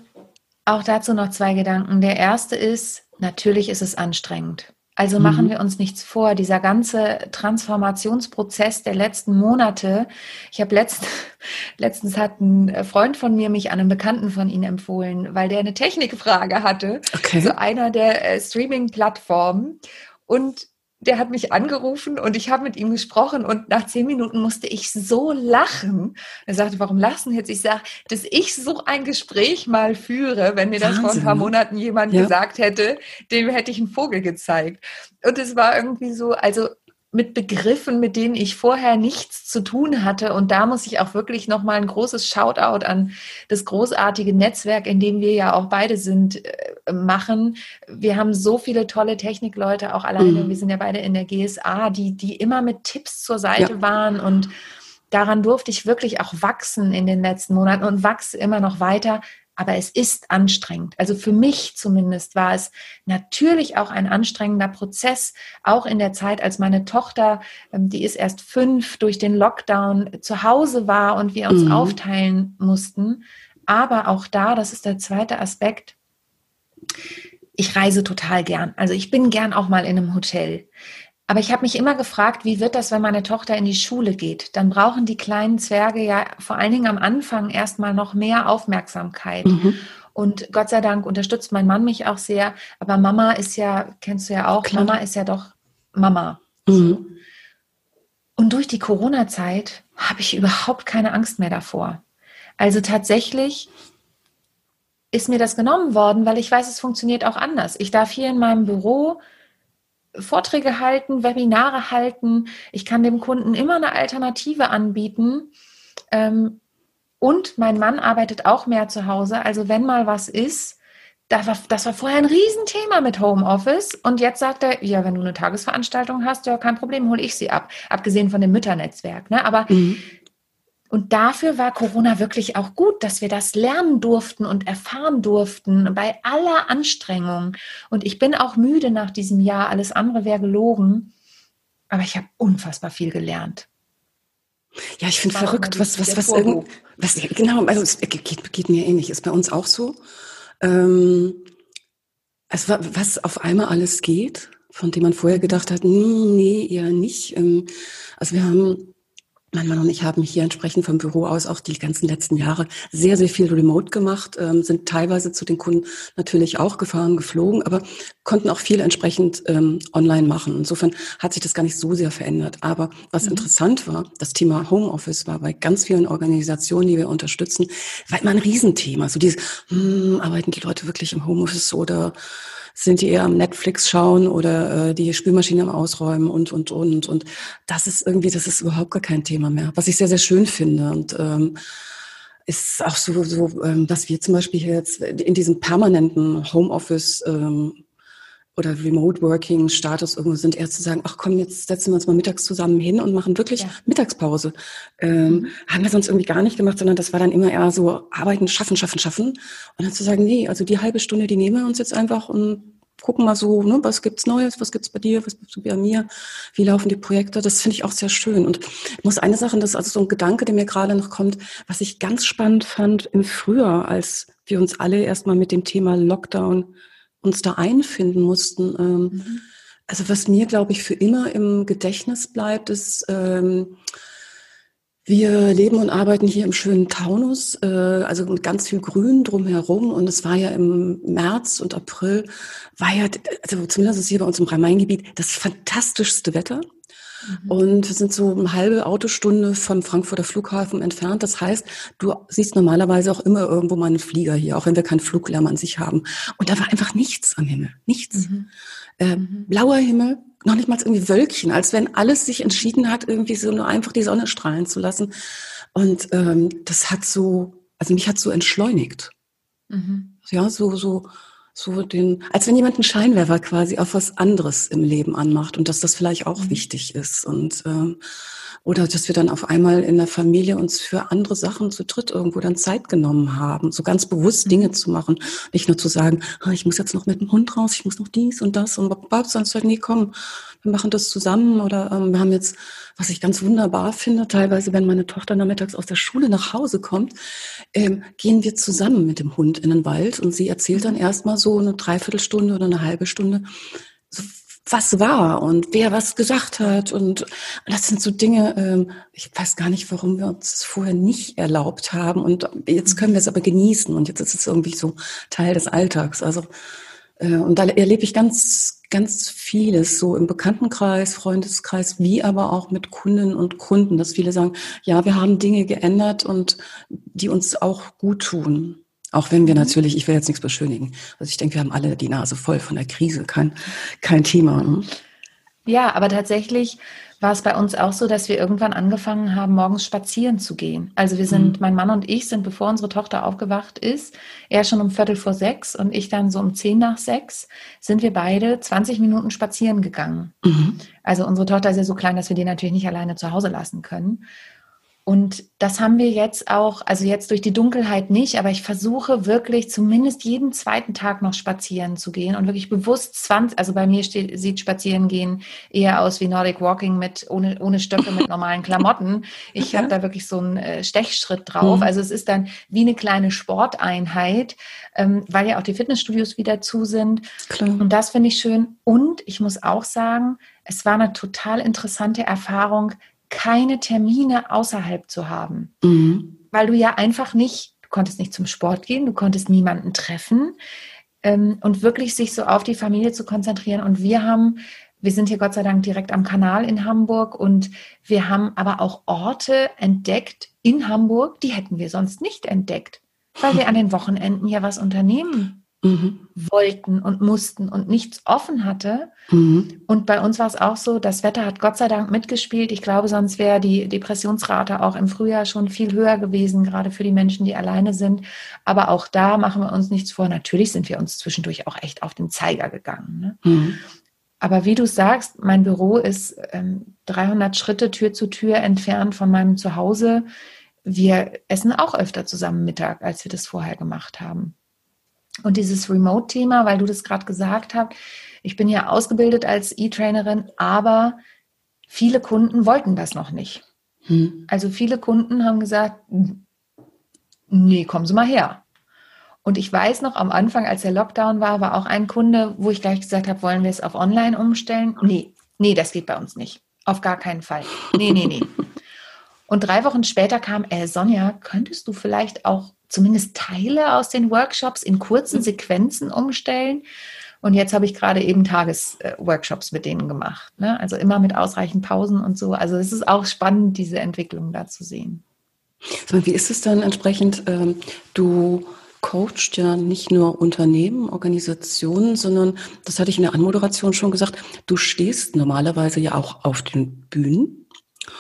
auch dazu noch zwei Gedanken. Der erste ist, natürlich ist es anstrengend. Also machen mhm. wir uns nichts vor. Dieser ganze Transformationsprozess der letzten Monate. Ich habe letzt, letztens hat ein Freund von mir mich an einen Bekannten von Ihnen empfohlen, weil der eine Technikfrage hatte okay. zu einer der äh, Streaming-Plattformen. Und der hat mich angerufen und ich habe mit ihm gesprochen und nach zehn Minuten musste ich so lachen. Er sagte, warum lachen jetzt? Ich sage, dass ich so ein Gespräch mal führe, wenn mir das Wahnsinn. vor ein paar Monaten jemand ja. gesagt hätte, dem hätte ich einen Vogel gezeigt. Und es war irgendwie so, also mit Begriffen, mit denen ich vorher nichts zu tun hatte. Und da muss ich auch wirklich nochmal ein großes Shoutout an das großartige Netzwerk, in dem wir ja auch beide sind, äh, machen. Wir haben so viele tolle Technikleute, auch alleine, mhm. wir sind ja beide in der GSA, die, die immer mit Tipps zur Seite ja. waren und daran durfte ich wirklich auch wachsen in den letzten Monaten und wachse immer noch weiter, aber es ist anstrengend. Also für mich zumindest war es natürlich auch ein anstrengender Prozess, auch in der Zeit, als meine Tochter, ähm, die ist erst fünf, durch den Lockdown zu Hause war und wir uns mhm. aufteilen mussten. Aber auch da, das ist der zweite Aspekt, ich reise total gern. Also ich bin gern auch mal in einem Hotel. Aber ich habe mich immer gefragt, wie wird das, wenn meine Tochter in die Schule geht? Dann brauchen die kleinen Zwerge ja vor allen Dingen am Anfang erstmal noch mehr Aufmerksamkeit. Mhm. Und Gott sei Dank unterstützt mein Mann mich auch sehr. Aber Mama ist ja, kennst du ja auch, Klar. Mama ist ja doch Mama. Mhm. Und durch die Corona-Zeit habe ich überhaupt keine Angst mehr davor. Also tatsächlich ist mir das genommen worden, weil ich weiß, es funktioniert auch anders. Ich darf hier in meinem Büro Vorträge halten, Webinare halten. Ich kann dem Kunden immer eine Alternative anbieten. Ähm, und mein Mann arbeitet auch mehr zu Hause. Also wenn mal was ist, das war, das war vorher ein Riesenthema mit Homeoffice. Und jetzt sagt er, ja, wenn du eine Tagesveranstaltung hast, ja, kein Problem, hole ich sie ab. Abgesehen von dem Mütternetzwerk. Ne? Aber mhm. Und dafür war Corona wirklich auch gut, dass wir das lernen durften und erfahren durften bei aller Anstrengung. Und ich bin auch müde nach diesem Jahr. Alles andere wäre gelogen. Aber ich habe unfassbar viel gelernt. Ja, ich finde verrückt, was, was, was, irgend, was, genau, also es geht, geht mir ähnlich, ist bei uns auch so. Ähm, also was auf einmal alles geht, von dem man vorher gedacht hat, hm, nee, eher nicht. Ähm, also wir haben mein Mann und ich haben hier entsprechend vom Büro aus auch die ganzen letzten Jahre sehr, sehr viel remote gemacht, ähm, sind teilweise zu den Kunden natürlich auch gefahren, geflogen, aber konnten auch viel entsprechend ähm, online machen. Insofern hat sich das gar nicht so sehr verändert. Aber was mhm. interessant war, das Thema Homeoffice war bei ganz vielen Organisationen, die wir unterstützen, war immer ein Riesenthema. So dieses, hm, arbeiten die Leute wirklich im Homeoffice oder sind die eher am Netflix schauen oder äh, die Spülmaschine am Ausräumen und, und, und. Und das ist irgendwie, das ist überhaupt gar kein Thema mehr, was ich sehr, sehr schön finde. Und ähm, ist auch so, so ähm, dass wir zum Beispiel jetzt in diesem permanenten Homeoffice ähm, oder Remote Working Status irgendwo sind, eher zu sagen, ach komm, jetzt setzen wir uns mal mittags zusammen hin und machen wirklich ja. Mittagspause. Ähm, mhm. Haben wir sonst irgendwie gar nicht gemacht, sondern das war dann immer eher so arbeiten, schaffen, schaffen, schaffen. Und dann zu sagen, nee, also die halbe Stunde, die nehmen wir uns jetzt einfach und gucken mal so, ne, was gibt's Neues, was gibt's bei dir, was gibt's bei mir, wie laufen die Projekte, das finde ich auch sehr schön. Und ich muss eine Sache, das ist also so ein Gedanke, der mir gerade noch kommt, was ich ganz spannend fand im Frühjahr, als wir uns alle erstmal mit dem Thema Lockdown uns da einfinden mussten. Ähm, mhm. Also was mir, glaube ich, für immer im Gedächtnis bleibt, ist, ähm, wir leben und arbeiten hier im schönen Taunus, äh, also mit ganz viel Grün drumherum. Und es war ja im März und April, war ja, also zumindest hier bei uns im Rhein-Main-Gebiet, das fantastischste Wetter. Mhm. Und wir sind so eine halbe Autostunde vom Frankfurter Flughafen entfernt. Das heißt, du siehst normalerweise auch immer irgendwo mal einen Flieger hier, auch wenn wir keinen Fluglärm an sich haben. Und da war einfach nichts am Himmel. Nichts. Mhm. Äh, blauer Himmel, noch nicht mal irgendwie Wölkchen, als wenn alles sich entschieden hat, irgendwie so nur einfach die Sonne strahlen zu lassen. Und ähm, das hat so, also mich hat so entschleunigt. Mhm. Ja, so, so, so den, als wenn jemand einen Scheinwerfer quasi auf was anderes im Leben anmacht und dass das vielleicht auch mhm. wichtig ist. Und ähm, oder dass wir dann auf einmal in der Familie uns für andere Sachen zu dritt irgendwo dann Zeit genommen haben, so ganz bewusst mhm. Dinge zu machen. Nicht nur zu sagen, ah, ich muss jetzt noch mit dem Hund raus, ich muss noch dies und das und Babs, sonst halt, nee, komm, wir machen das zusammen. Oder ähm, wir haben jetzt, was ich ganz wunderbar finde, teilweise, wenn meine Tochter nachmittags aus der Schule nach Hause kommt, ähm, gehen wir zusammen mit dem Hund in den Wald und sie erzählt dann erstmal so eine Dreiviertelstunde oder eine halbe Stunde, was war und wer was gesagt hat. Und das sind so Dinge, ähm, ich weiß gar nicht, warum wir uns das vorher nicht erlaubt haben. Und jetzt können wir es aber genießen. Und jetzt ist es irgendwie so Teil des Alltags. Also, und da erlebe ich ganz, ganz vieles, so im Bekanntenkreis, Freundeskreis, wie aber auch mit Kundinnen und Kunden, dass viele sagen, ja, wir haben Dinge geändert und die uns auch gut tun. Auch wenn wir mhm. natürlich, ich will jetzt nichts beschönigen. Also ich denke, wir haben alle die Nase voll von der Krise, kein, kein Thema. Ne? Ja, aber tatsächlich war es bei uns auch so, dass wir irgendwann angefangen haben, morgens spazieren zu gehen. Also wir sind, mhm. mein Mann und ich sind, bevor unsere Tochter aufgewacht ist, er schon um Viertel vor sechs und ich dann so um zehn nach sechs, sind wir beide 20 Minuten spazieren gegangen. Mhm. Also unsere Tochter ist ja so klein, dass wir die natürlich nicht alleine zu Hause lassen können. Und das haben wir jetzt auch, also jetzt durch die Dunkelheit nicht, aber ich versuche wirklich zumindest jeden zweiten Tag noch spazieren zu gehen und wirklich bewusst 20, also bei mir steht, sieht spazieren gehen eher aus wie Nordic Walking mit ohne, ohne Stöcke mit normalen Klamotten. Ich habe da wirklich so einen äh, Stechschritt drauf. Mhm. Also es ist dann wie eine kleine Sporteinheit, ähm, weil ja auch die Fitnessstudios wieder zu sind. Klar. Und das finde ich schön. Und ich muss auch sagen, es war eine total interessante Erfahrung, keine Termine außerhalb zu haben. Mhm. Weil du ja einfach nicht, du konntest nicht zum Sport gehen, du konntest niemanden treffen ähm, und wirklich sich so auf die Familie zu konzentrieren. Und wir haben, wir sind hier Gott sei Dank direkt am Kanal in Hamburg und wir haben aber auch Orte entdeckt in Hamburg, die hätten wir sonst nicht entdeckt, weil wir an den Wochenenden ja was unternehmen mhm. wollten und mussten und nichts offen hatte. Mhm. Und bei uns war es auch so, das Wetter hat Gott sei Dank mitgespielt. Ich glaube, sonst wäre die Depressionsrate auch im Frühjahr schon viel höher gewesen, gerade für die Menschen, die alleine sind. Aber auch da machen wir uns nichts vor. Natürlich sind wir uns zwischendurch auch echt auf den Zeiger gegangen. Ne? Mhm. Aber wie du sagst, mein Büro ist ähm, 300 Schritte Tür zu Tür entfernt von meinem Zuhause. Wir essen auch öfter zusammen Mittag, als wir das vorher gemacht haben. Und dieses Remote-Thema, weil du das gerade gesagt hast, ich bin ja ausgebildet als E-Trainerin, aber viele Kunden wollten das noch nicht. Hm. Also viele Kunden haben gesagt, nee, kommen Sie mal her. Und ich weiß noch, am Anfang, als der Lockdown war, war auch ein Kunde, wo ich gleich gesagt habe, wollen wir es auf online umstellen? Nee, nee, das geht bei uns nicht. Auf gar keinen Fall. Nee, nee, nee. Und drei Wochen später kam, äh, Sonja, könntest du vielleicht auch zumindest Teile aus den Workshops in kurzen Sequenzen umstellen? Und jetzt habe ich gerade eben Tagesworkshops mit denen gemacht. Ne? Also immer mit ausreichend Pausen und so. Also es ist auch spannend, diese Entwicklung da zu sehen. Wie ist es dann entsprechend? Ähm, du coacht ja nicht nur Unternehmen, Organisationen, sondern, das hatte ich in der Anmoderation schon gesagt, du stehst normalerweise ja auch auf den Bühnen.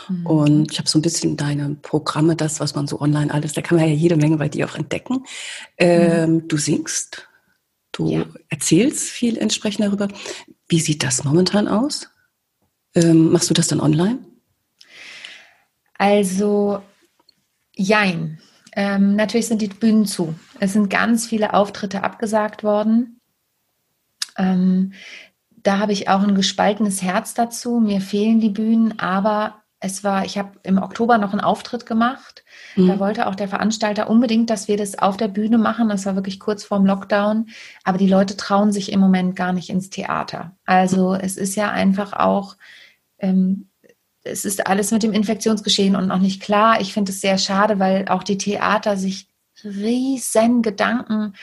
Mhm. Und ich habe so ein bisschen deine Programme, das, was man so online alles, da kann man ja jede Menge bei dir auch entdecken. Ähm, mhm. Du singst, Du ja. erzählst viel entsprechend darüber. Wie sieht das momentan aus? Ähm, machst du das dann online? Also, jein. Ähm, natürlich sind die Bühnen zu. Es sind ganz viele Auftritte abgesagt worden. Ähm, da habe ich auch ein gespaltenes Herz dazu. Mir fehlen die Bühnen, aber es war, ich habe im Oktober noch einen Auftritt gemacht. Mhm. Da wollte auch der Veranstalter unbedingt, dass wir das auf der Bühne machen. Das war wirklich kurz vorm Lockdown. Aber die Leute trauen sich im Moment gar nicht ins Theater. Also mhm. es ist ja einfach auch, ähm, es ist alles mit dem Infektionsgeschehen und noch nicht klar. Ich finde es sehr schade, weil auch die Theater sich riesen Gedanken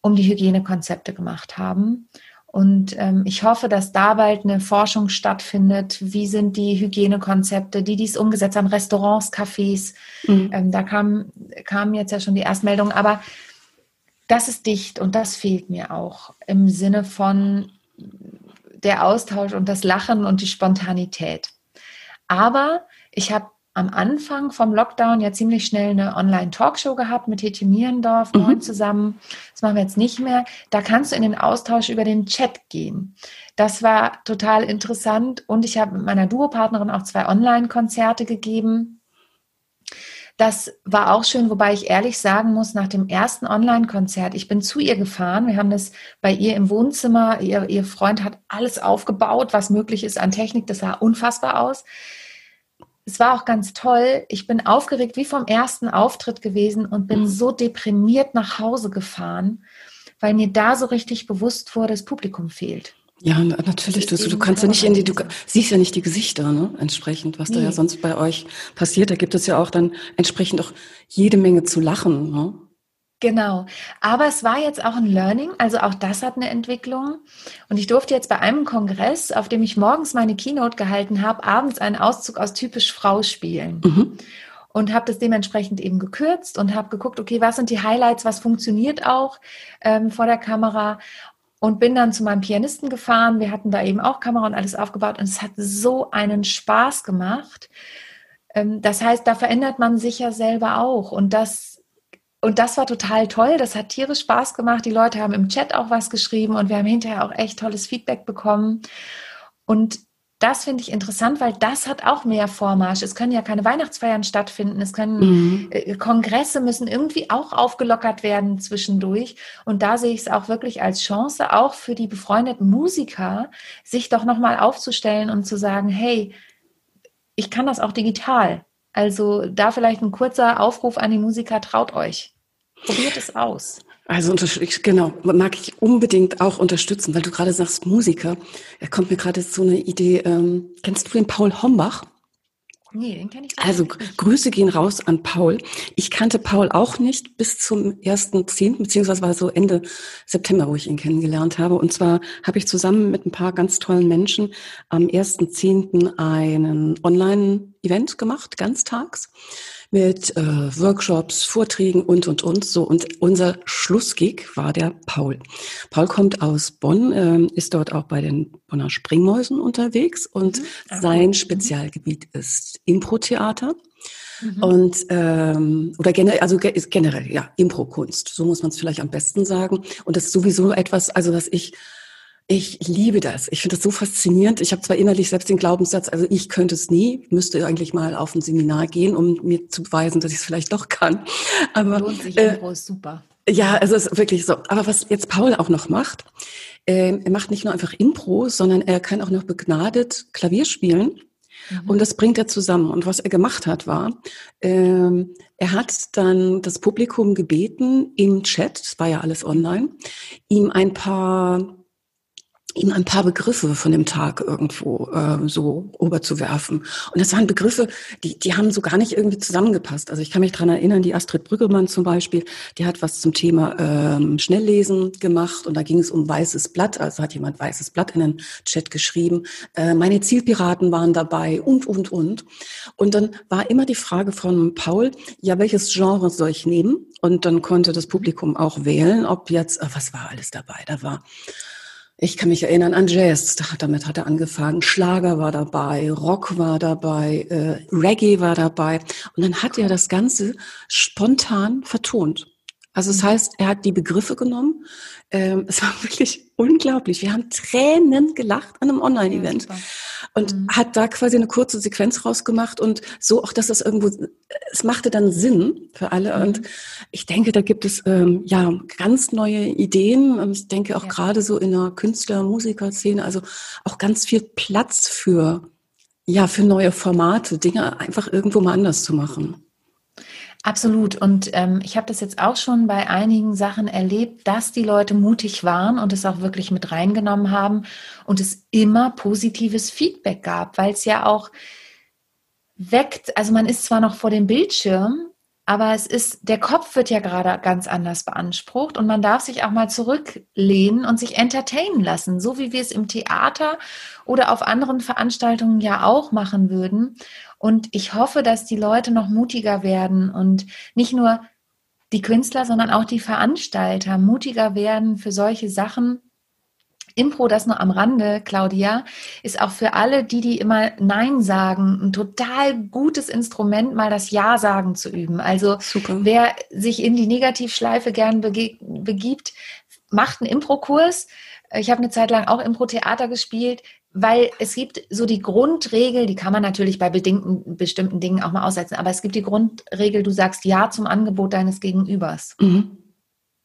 um die Hygienekonzepte gemacht haben. Und ähm, ich hoffe, dass da bald eine Forschung stattfindet. Wie sind die Hygienekonzepte, die dies umgesetzt haben, Restaurants, Cafés. Mhm. Ähm, da kamen kam jetzt ja schon die Erstmeldungen. Aber das ist dicht und das fehlt mir auch im Sinne von der Austausch und das Lachen und die Spontanität. Aber ich habe am Anfang vom Lockdown ja ziemlich schnell eine Online-Talkshow gehabt mit Hetje Mierendorf, mhm. zusammen. Das machen wir jetzt nicht mehr. Da kannst du in den Austausch über den Chat gehen. Das war total interessant und ich habe mit meiner Duopartnerin auch zwei Online-Konzerte gegeben. Das war auch schön, wobei ich ehrlich sagen muss, nach dem ersten Online-Konzert, ich bin zu ihr gefahren. Wir haben das bei ihr im Wohnzimmer. Ihr, ihr Freund hat alles aufgebaut, was möglich ist an Technik. Das sah unfassbar aus es war auch ganz toll. Ich bin aufgeregt wie vom ersten Auftritt gewesen und bin mhm. so deprimiert nach Hause gefahren, weil mir da so richtig bewusst wurde, das Publikum fehlt. Ja, natürlich. Du, du kannst ja nicht in die, du siehst ja nicht die Gesichter, ne? Entsprechend, was nee. da ja sonst bei euch passiert. Da gibt es ja auch dann entsprechend auch jede Menge zu lachen. Ne? Genau. Aber es war jetzt auch ein Learning, also auch das hat eine Entwicklung. Und ich durfte jetzt bei einem Kongress, auf dem ich morgens meine Keynote gehalten habe, abends einen Auszug aus typisch Frau spielen. Mhm. Und habe das dementsprechend eben gekürzt und habe geguckt, okay, was sind die Highlights, was funktioniert auch ähm, vor der Kamera. Und bin dann zu meinem Pianisten gefahren. Wir hatten da eben auch Kamera und alles aufgebaut. Und es hat so einen Spaß gemacht. Ähm, das heißt, da verändert man sich ja selber auch. Und das und das war total toll. Das hat tierisch Spaß gemacht. Die Leute haben im Chat auch was geschrieben und wir haben hinterher auch echt tolles Feedback bekommen. Und das finde ich interessant, weil das hat auch mehr Vormarsch. Es können ja keine Weihnachtsfeiern stattfinden. Es können mhm. Äh, Kongresse müssen irgendwie auch aufgelockert werden zwischendurch. Und da sehe ich es auch wirklich als Chance, auch für die befreundeten Musiker, sich doch nochmal aufzustellen und zu sagen, hey, ich kann das auch digital. Also da vielleicht ein kurzer Aufruf an die Musiker, traut euch. Probiert es aus. Also genau, mag ich unbedingt auch unterstützen, weil du gerade sagst Musiker. Da kommt mir gerade so eine Idee. Ähm, kennst du den Paul Hombach? Nee, den kenne ich nicht. Also Grüße gehen raus an Paul. Ich kannte Paul auch nicht bis zum 1.10., beziehungsweise war so Ende September, wo ich ihn kennengelernt habe. Und zwar habe ich zusammen mit ein paar ganz tollen Menschen am 1.10. einen Online-Event gemacht, ganztags mit äh, Workshops, Vorträgen und, und, und. So, und unser Schlussgig war der Paul. Paul kommt aus Bonn, äh, ist dort auch bei den Bonner Springmäusen unterwegs und mhm. sein mhm. Spezialgebiet ist Impro-Theater. Mhm. Und ähm, oder generell, also generell, ja, Impro-Kunst, so muss man es vielleicht am besten sagen. Und das ist sowieso etwas, also was ich ich liebe das. Ich finde das so faszinierend. Ich habe zwar innerlich selbst den Glaubenssatz, also ich könnte es nie, müsste eigentlich mal auf ein Seminar gehen, um mir zu beweisen, dass ich es vielleicht doch kann. Aber lohnt sich äh, Impro, ist super. Ja, also es ist wirklich so. Aber was jetzt Paul auch noch macht, äh, er macht nicht nur einfach Impro, sondern er kann auch noch begnadet Klavier spielen. Mhm. Und das bringt er zusammen. Und was er gemacht hat, war, ähm, er hat dann das Publikum gebeten, im Chat, das war ja alles online, ihm ein paar ihm ein paar Begriffe von dem Tag irgendwo äh, so oberzuwerfen. Und das waren Begriffe, die, die haben so gar nicht irgendwie zusammengepasst. Also ich kann mich dran erinnern, die Astrid Brüggemann zum Beispiel, die hat was zum Thema ähm, Schnelllesen gemacht und da ging es um weißes Blatt. Also hat jemand weißes Blatt in den Chat geschrieben. Äh, meine Zielpiraten waren dabei und, und, und. Und dann war immer die Frage von Paul, ja, welches Genre soll ich nehmen? Und dann konnte das Publikum auch wählen, ob jetzt, äh, was war alles dabei? Da war ich kann mich erinnern an Jazz, damit hat er angefangen. Schlager war dabei, Rock war dabei, äh, Reggae war dabei. Und dann hat er das Ganze spontan vertont. Also das heißt, er hat die Begriffe genommen. Ähm, es war wirklich unglaublich. Wir haben Tränen gelacht an einem Online-Event. Ja, und mhm. hat da quasi eine kurze Sequenz rausgemacht und so auch, dass das irgendwo, es machte dann Sinn für alle. Mhm. Und ich denke, da gibt es ähm, ja ganz neue Ideen. Und ich denke auch ja. gerade so in der Künstler-Musiker-Szene, also auch ganz viel Platz für, ja, für neue Formate, Dinge einfach irgendwo mal anders zu machen. Absolut. Und ähm, ich habe das jetzt auch schon bei einigen Sachen erlebt, dass die Leute mutig waren und es auch wirklich mit reingenommen haben und es immer positives Feedback gab, weil es ja auch weckt, also man ist zwar noch vor dem Bildschirm, aber es ist, der Kopf wird ja gerade ganz anders beansprucht und man darf sich auch mal zurücklehnen und sich entertainen lassen, so wie wir es im Theater oder auf anderen Veranstaltungen ja auch machen würden. Und ich hoffe, dass die Leute noch mutiger werden und nicht nur die Künstler, sondern auch die Veranstalter mutiger werden für solche Sachen. Impro, das nur am Rande, Claudia, ist auch für alle, die, die immer Nein sagen, ein total gutes Instrument, mal das Ja sagen zu üben. Also Super. wer sich in die Negativschleife gern begibt, macht einen Impro-Kurs. Ich habe eine Zeit lang auch Impro-Theater gespielt weil es gibt so die Grundregel, die kann man natürlich bei bedingten, bestimmten Dingen auch mal aussetzen, aber es gibt die Grundregel, du sagst Ja zum Angebot deines Gegenübers. Mhm.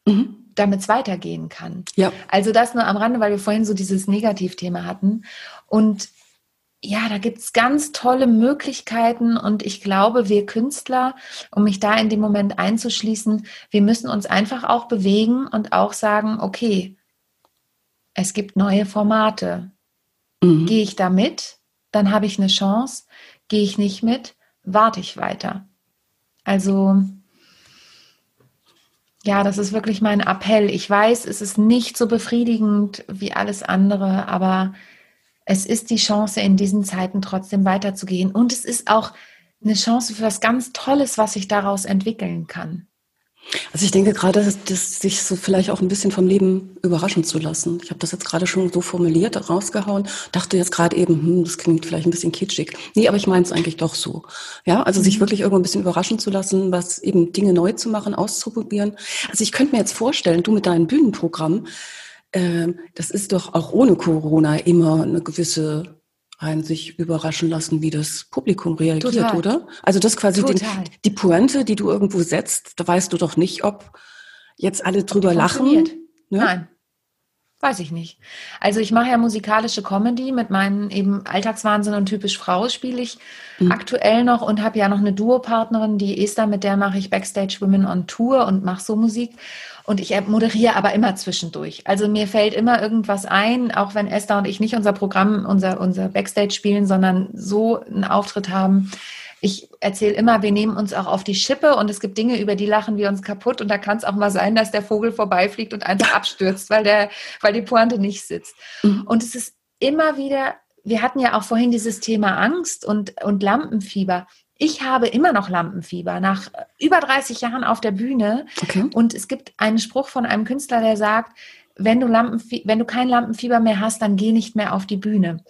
Mhm. Damit es weitergehen kann. Ja. Also das nur am Rande, weil wir vorhin so dieses Negativthema hatten. Und ja, da gibt es ganz tolle Möglichkeiten und ich glaube, wir Künstler, um mich da in dem Moment einzuschließen, wir müssen uns einfach auch bewegen und auch sagen, okay, es gibt neue Formate. Mhm. Gehe ich da mit, dann habe ich eine Chance. Gehe ich nicht mit, warte ich weiter. Also ja, das ist wirklich mein Appell. Ich weiß, es ist nicht so befriedigend wie alles andere, aber es ist die Chance, in diesen Zeiten trotzdem weiterzugehen. Und es ist auch eine Chance für was ganz Tolles, was sich daraus entwickeln kann. Also ich denke gerade, dass, dass sich so vielleicht auch ein bisschen vom Leben überraschen zu lassen. Ich habe das jetzt gerade schon so formuliert, rausgehauen, dachte jetzt gerade eben, hm, das klingt vielleicht ein bisschen kitschig. Nee, aber ich meine es eigentlich doch so. Ja, also mhm. sich wirklich irgendwo ein bisschen überraschen zu lassen, was eben Dinge neu zu machen, auszuprobieren. Also ich könnte mir jetzt vorstellen, du mit deinem Bühnenprogramm, äh, das ist doch auch ohne Corona immer eine gewisse ein sich überraschen lassen, wie das Publikum reagiert, Total. oder? Also das quasi den, die Pointe, die du irgendwo setzt, da weißt du doch nicht, ob jetzt alle drüber lachen. Ne? Nein. Weiß ich nicht. Also ich mache ja musikalische Comedy mit meinen eben Alltagswahnsinn und typisch Frau spiele ich mhm. aktuell noch und habe ja noch eine Duopartnerin, die Esther, mit der mache ich Backstage Women on Tour und mache so Musik. Und ich moderiere aber immer zwischendurch. Also mir fällt immer irgendwas ein, auch wenn Esther und ich nicht unser Programm, unser, unser Backstage spielen, sondern so einen Auftritt haben. Ich erzähle immer, wir nehmen uns auch auf die Schippe und es gibt Dinge, über die lachen wir uns kaputt. Und da kann es auch mal sein, dass der Vogel vorbeifliegt und einfach abstürzt, weil, der, weil die Pointe nicht sitzt. Mhm. Und es ist immer wieder, wir hatten ja auch vorhin dieses Thema Angst und, und Lampenfieber. Ich habe immer noch Lampenfieber nach über 30 Jahren auf der Bühne. Okay. Und es gibt einen Spruch von einem Künstler, der sagt, wenn du, Lampenfie wenn du kein Lampenfieber mehr hast, dann geh nicht mehr auf die Bühne.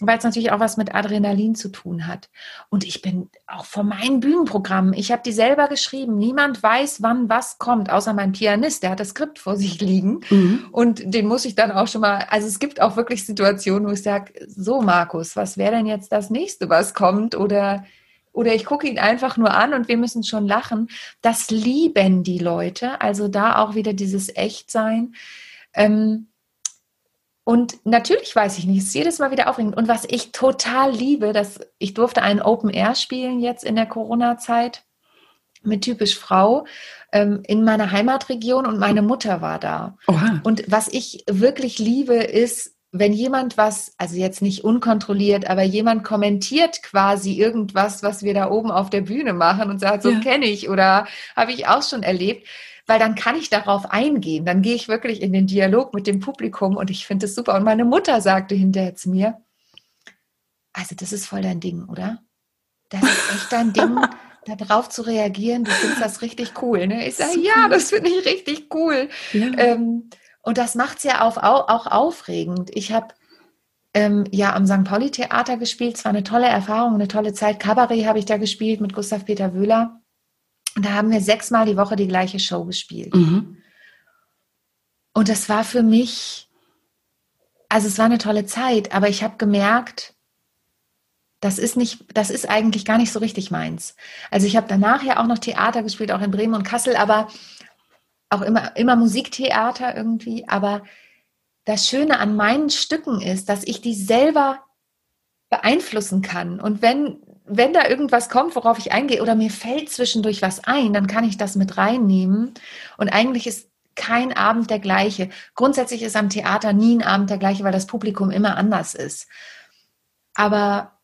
Weil es natürlich auch was mit Adrenalin zu tun hat. Und ich bin auch von meinen Bühnenprogrammen, ich habe die selber geschrieben. Niemand weiß, wann was kommt, außer mein Pianist, der hat das Skript vor sich liegen. Mhm. Und den muss ich dann auch schon mal, also es gibt auch wirklich Situationen, wo ich sage, so Markus, was wäre denn jetzt das nächste, was kommt? Oder oder ich gucke ihn einfach nur an und wir müssen schon lachen. Das lieben die Leute. Also da auch wieder dieses Echtsein. Ähm, Und natürlich weiß ich nicht, es ist jedes Mal wieder aufregend. Und was ich total liebe, dass ich durfte einen Open Air spielen jetzt in der Corona-Zeit mit typisch Frau ähm, in meiner Heimatregion und meine Mutter war da. Oha. Und was ich wirklich liebe, ist, wenn jemand was, also jetzt nicht unkontrolliert, aber jemand kommentiert quasi irgendwas, was wir da oben auf der Bühne machen und sagt, so ja. kenne ich oder habe ich auch schon erlebt, weil dann kann ich darauf eingehen. Dann gehe ich wirklich in den Dialog mit dem Publikum und ich finde es super. Und meine Mutter sagte hinterher zu mir, also das ist voll dein Ding, oder? Das ist echt dein Ding, darauf zu reagieren. Du findest das richtig cool. Ne? Ich sage, ja, das finde ich richtig cool. Ja. Ähm, und das macht es ja auch, auch aufregend. Ich habe ähm, ja am St. Pauli Theater gespielt. Es war eine tolle Erfahrung, eine tolle Zeit. Kabarett habe ich da gespielt mit Gustav Peter Wöhler. Und da haben wir sechsmal die Woche die gleiche Show gespielt. Mhm. Und das war für mich, also es war eine tolle Zeit, aber ich habe gemerkt, das ist nicht, das ist eigentlich gar nicht so richtig meins. Also ich habe danach ja auch noch Theater gespielt, auch in Bremen und Kassel, aber auch immer, immer Musiktheater irgendwie. Aber das Schöne an meinen Stücken ist, dass ich die selber beeinflussen kann. Und wenn, wenn da irgendwas kommt, worauf ich eingehe, oder mir fällt zwischendurch was ein, dann kann ich das mit reinnehmen. Und eigentlich ist kein Abend der gleiche. Grundsätzlich ist am Theater nie ein Abend der gleiche, weil das Publikum immer anders ist. Aber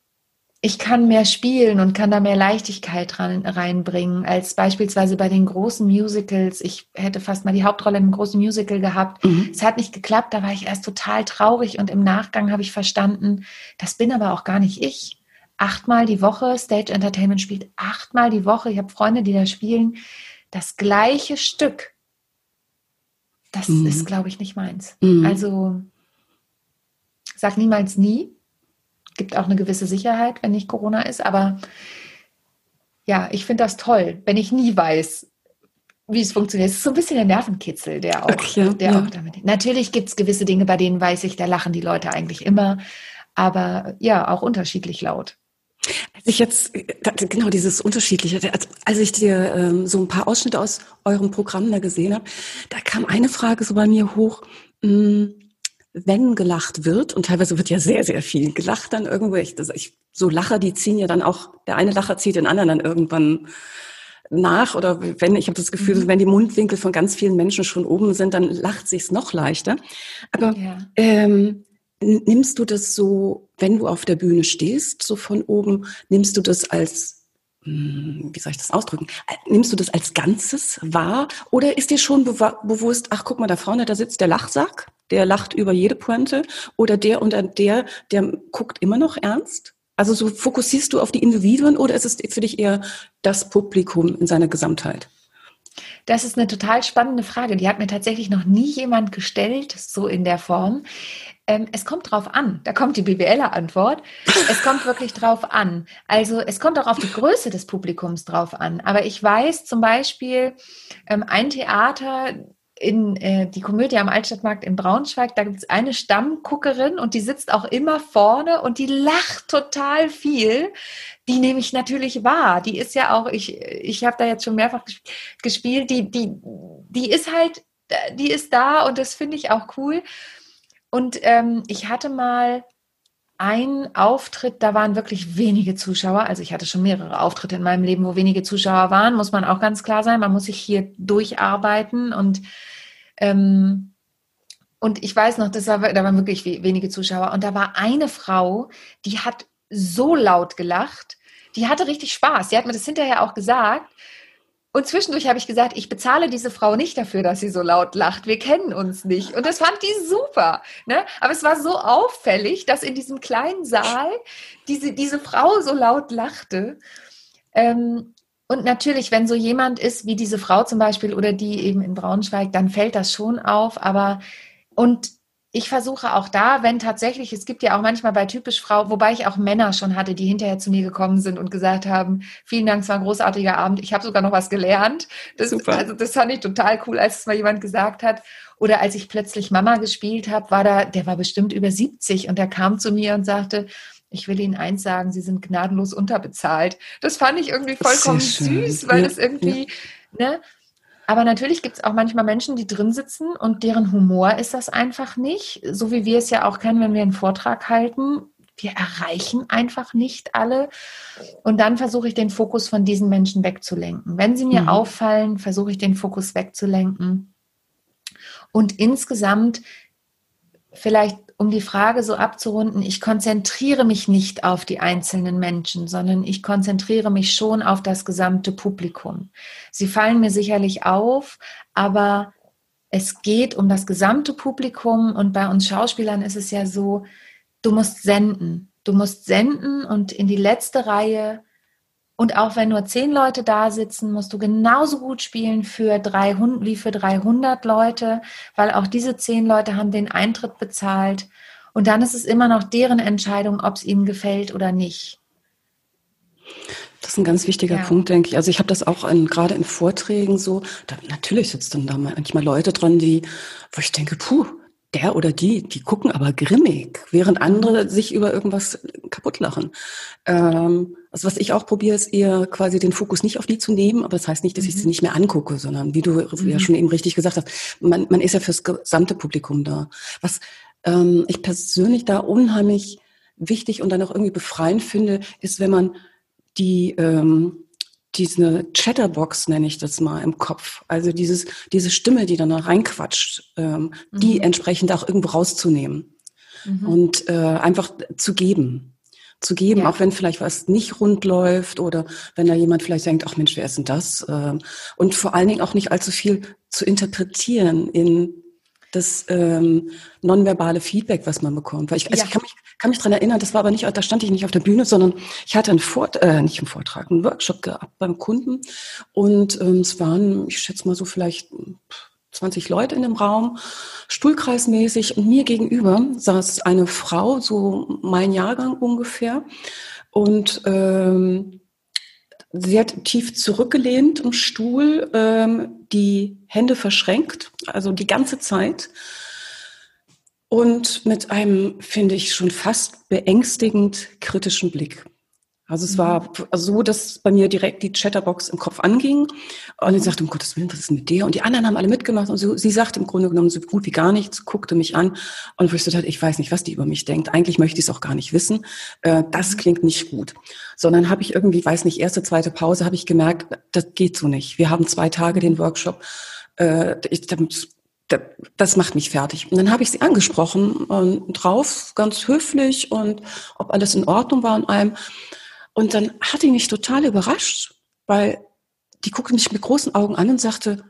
ich kann mehr spielen und kann da mehr Leichtigkeit rein, reinbringen, als beispielsweise bei den großen Musicals. Ich hätte fast mal die Hauptrolle in einem großen Musical gehabt. Mhm. Es hat nicht geklappt, da war ich erst total traurig und im Nachgang habe ich verstanden, das bin aber auch gar nicht ich. Achtmal die Woche, Stage Entertainment spielt achtmal die Woche. Ich habe Freunde, die da spielen. Das gleiche Stück. Das mhm. ist, glaube ich, nicht meins. Mhm. Also sag niemals nie gibt auch eine gewisse Sicherheit, wenn nicht Corona ist. Aber ja, ich finde das toll, wenn ich nie weiß, wie es funktioniert. Es ist so ein bisschen der Nervenkitzel, der auch, okay, der ja. auch damit. Natürlich gibt es gewisse Dinge, bei denen weiß ich, da lachen die Leute eigentlich immer, aber ja, auch unterschiedlich laut. Als ich jetzt, genau dieses Unterschiedliche, als ich dir ähm, so ein paar Ausschnitte aus eurem Programm da gesehen habe, da kam eine Frage so bei mir hoch, mh, hm, wenn gelacht wird, und teilweise wird ja sehr, sehr viel gelacht dann irgendwo, ich, das, ich, so Lacher, die ziehen ja dann auch, der eine Lacher zieht den anderen dann irgendwann nach oder wenn ich habe das Gefühl, mhm. wenn die Mundwinkel von ganz vielen Menschen schon oben sind, dann lacht sich's noch leichter. Aber ja. ähm, nimmst du das so, wenn du auf der Bühne stehst, so von oben, nimmst du das als hm, wie soll ich das ausdrücken? Nimmst du das als Ganzes wahr oder ist dir schon bewusst, ach guck mal da vorne, da sitzt der Lachsack der lacht über jede Pointe oder der und der, der guckt immer noch ernst? Also so fokussierst du auf die Individuen oder ist es für dich eher das Publikum in seiner Gesamtheit? Das ist eine total spannende Frage. Die hat mir tatsächlich noch nie jemand gestellt, so in der Form. Ähm, es kommt drauf an. Da kommt die BWLer-Antwort. Es kommt wirklich drauf an. Also es kommt auch auf die Größe des Publikums drauf an. Aber ich weiß zum Beispiel, ähm, ein Theater, in äh, die Komödie am Altstadtmarkt in Braunschweig, da gibt es eine Stammguckerin und die sitzt auch immer vorne und die lacht total viel. Die nehme ich natürlich wahr. Die ist ja auch, ich, ich habe da jetzt schon mehrfach gespielt, die, die, die ist halt, die ist da und das finde ich auch cool. Und ähm, ich hatte mal einen Auftritt, da waren wirklich wenige Zuschauer. Also ich hatte schon mehrere Auftritte in meinem Leben, wo wenige Zuschauer waren, muss man auch ganz klar sein. Man muss sich hier durcharbeiten und ähm, und ich weiß noch, das war, da waren wirklich wenige Zuschauer. Und da war eine Frau, die hat so laut gelacht. Die hatte richtig Spaß. Sie hat mir das hinterher auch gesagt. Und zwischendurch habe ich gesagt, ich bezahle diese Frau nicht dafür, dass sie so laut lacht. Wir kennen uns nicht. Und das fand die super. Ne? Aber es war so auffällig, dass in diesem kleinen Saal diese, diese Frau so laut lachte. Ähm, und natürlich, wenn so jemand ist wie diese Frau zum Beispiel oder die eben in Braunschweig, dann fällt das schon auf. Aber und ich versuche auch da, wenn tatsächlich, es gibt ja auch manchmal bei typisch Frau, wobei ich auch Männer schon hatte, die hinterher zu mir gekommen sind und gesagt haben, vielen Dank, es war ein großartiger Abend, ich habe sogar noch was gelernt. Das, Super. Also das fand ich total cool, als es mal jemand gesagt hat. Oder als ich plötzlich Mama gespielt habe, war da, der war bestimmt über 70 und der kam zu mir und sagte, ich will Ihnen eins sagen, Sie sind gnadenlos unterbezahlt. Das fand ich irgendwie vollkommen süß, weil ja, das irgendwie, ja. ne? Aber natürlich gibt es auch manchmal Menschen, die drin sitzen und deren Humor ist das einfach nicht. So wie wir es ja auch kennen, wenn wir einen Vortrag halten. Wir erreichen einfach nicht alle. Und dann versuche ich den Fokus von diesen Menschen wegzulenken. Wenn sie mir mhm. auffallen, versuche ich den Fokus wegzulenken. Und insgesamt vielleicht um die Frage so abzurunden, ich konzentriere mich nicht auf die einzelnen Menschen, sondern ich konzentriere mich schon auf das gesamte Publikum. Sie fallen mir sicherlich auf, aber es geht um das gesamte Publikum und bei uns Schauspielern ist es ja so, du musst senden. Du musst senden und in die letzte Reihe und auch wenn nur zehn Leute da sitzen, musst du genauso gut spielen für 300 wie für 300 Leute, weil auch diese zehn Leute haben den Eintritt bezahlt. Und dann ist es immer noch deren Entscheidung, ob es ihnen gefällt oder nicht. Das ist ein ganz wichtiger ja. Punkt, denke ich. Also ich habe das auch in, gerade in Vorträgen so, da, natürlich sitzen da manchmal Leute dran, die, wo ich denke, puh, der oder die, die gucken aber grimmig, während andere sich über irgendwas kaputt lachen. Ähm, also was ich auch probiere, ist eher quasi den Fokus nicht auf die zu nehmen, aber das heißt nicht, dass ich sie mhm. nicht mehr angucke, sondern wie du mhm. ja schon eben richtig gesagt hast, man, man ist ja fürs gesamte Publikum da. Was ähm, ich persönlich da unheimlich wichtig und dann auch irgendwie befreiend finde, ist, wenn man die ähm, diese Chatterbox nenne ich das mal im Kopf. Also dieses, diese Stimme, die dann da reinquatscht, ähm, mhm. die entsprechend auch irgendwo rauszunehmen mhm. und äh, einfach zu geben. Zu geben, ja. auch wenn vielleicht was nicht rund läuft oder wenn da jemand vielleicht denkt, ach Mensch, wer ist denn das? Ähm, und vor allen Dingen auch nicht allzu viel zu interpretieren in das ähm, nonverbale Feedback, was man bekommt. Weil ich, also ja. ich kann mich, kann mich dran erinnern, das war aber nicht, da stand ich nicht auf der Bühne, sondern ich hatte einen Vort, äh, nicht einen Vortrag, einen Workshop gehabt beim Kunden und ähm, es waren, ich schätze mal so vielleicht 20 Leute in dem Raum, stuhlkreismäßig und mir gegenüber saß eine Frau, so mein Jahrgang ungefähr und ähm, Sie hat tief zurückgelehnt im Stuhl, ähm, die Hände verschränkt, also die ganze Zeit. Und mit einem, finde ich, schon fast beängstigend kritischen Blick. Also es war mhm. so, dass bei mir direkt die Chatterbox im Kopf anging. Und ich sagte, um Gottes Willen, was ist mit dir? Und die anderen haben alle mitgemacht. Und so, sie sagte im Grunde genommen so gut wie gar nichts, guckte mich an und wusste halt, ich weiß nicht, was die über mich denkt. Eigentlich möchte ich es auch gar nicht wissen. Äh, das mhm. klingt nicht gut. Sondern habe ich irgendwie, weiß nicht, erste, zweite Pause, habe ich gemerkt, das geht so nicht. Wir haben zwei Tage den Workshop. Äh, ich, das macht mich fertig. Und dann habe ich sie angesprochen und drauf, ganz höflich und ob alles in Ordnung war und allem. Und dann hat ihn mich total überrascht, weil die guckte mich mit großen Augen an und sagte,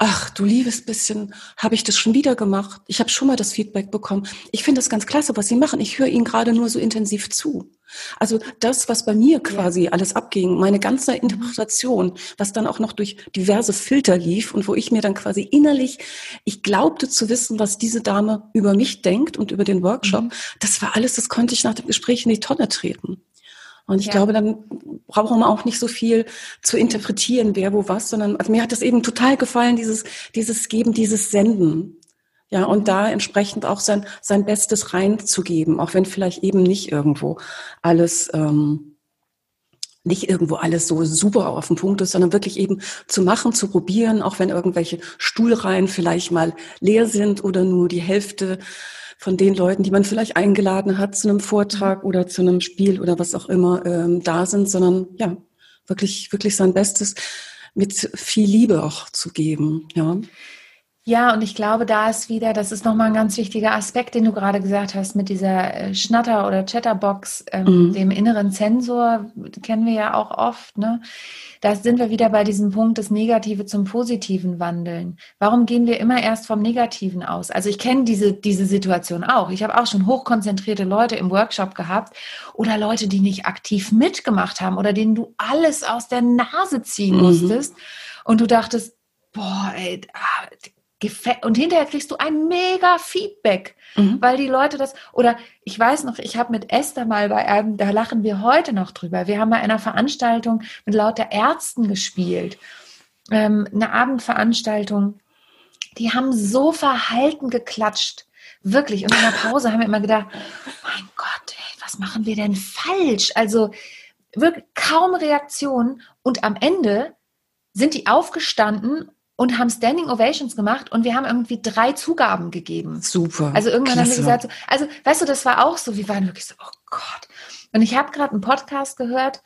ach du liebes bisschen, habe ich das schon wieder gemacht? Ich habe schon mal das Feedback bekommen. Ich finde das ganz klasse, was Sie machen. Ich höre Ihnen gerade nur so intensiv zu. Also das, was bei mir quasi ja. alles abging, meine ganze Interpretation, was dann auch noch durch diverse Filter lief und wo ich mir dann quasi innerlich, ich glaubte zu wissen, was diese Dame über mich denkt und über den Workshop, mhm. das war alles, das konnte ich nach dem Gespräch in die Tonne treten. Und ich ja. glaube, dann brauchen wir auch nicht so viel zu interpretieren, wer wo was, sondern also mir hat das eben total gefallen, dieses, dieses Geben, dieses Senden. Ja, und da entsprechend auch sein, sein Bestes reinzugeben, auch wenn vielleicht eben nicht irgendwo alles, ähm, nicht irgendwo alles so super auf dem Punkt ist, sondern wirklich eben zu machen, zu probieren, auch wenn irgendwelche Stuhlreihen vielleicht mal leer sind oder nur die Hälfte von den Leuten, die man vielleicht eingeladen hat zu einem Vortrag oder zu einem Spiel oder was auch immer ähm, da sind, sondern ja, wirklich, wirklich sein Bestes mit viel Liebe auch zu geben. Ja. Ja, und ich glaube, da ist wieder, das ist nochmal ein ganz wichtiger Aspekt, den du gerade gesagt hast, mit dieser äh, Schnatter- oder Chatterbox, ähm, mhm. dem inneren Sensor, kennen wir ja auch oft, ne? Da sind wir wieder bei diesem Punkt, das Negative zum Positiven wandeln. Warum gehen wir immer erst vom Negativen aus? Also ich kenne diese, diese Situation auch. Ich habe auch schon hochkonzentrierte Leute im Workshop gehabt oder Leute, die nicht aktiv mitgemacht haben oder denen du alles aus der Nase ziehen mhm. musstest und du dachtest, boah, ey, ah, und hinterher kriegst du ein mega Feedback, mhm. weil die Leute das, oder ich weiß noch, ich habe mit Esther mal bei einem, da lachen wir heute noch drüber, wir haben bei einer Veranstaltung mit lauter Ärzten gespielt, ähm, eine Abendveranstaltung, die haben so verhalten geklatscht, wirklich, und in der Pause haben wir immer gedacht, mein Gott, ey, was machen wir denn falsch? Also wirklich kaum Reaktion. Und am Ende sind die aufgestanden und haben Standing Ovations gemacht und wir haben irgendwie drei Zugaben gegeben. Super. Also irgendwann Klasse. haben wir gesagt, so, also weißt du, das war auch so, wir waren wirklich so, oh Gott. Und ich habe gerade einen Podcast gehört,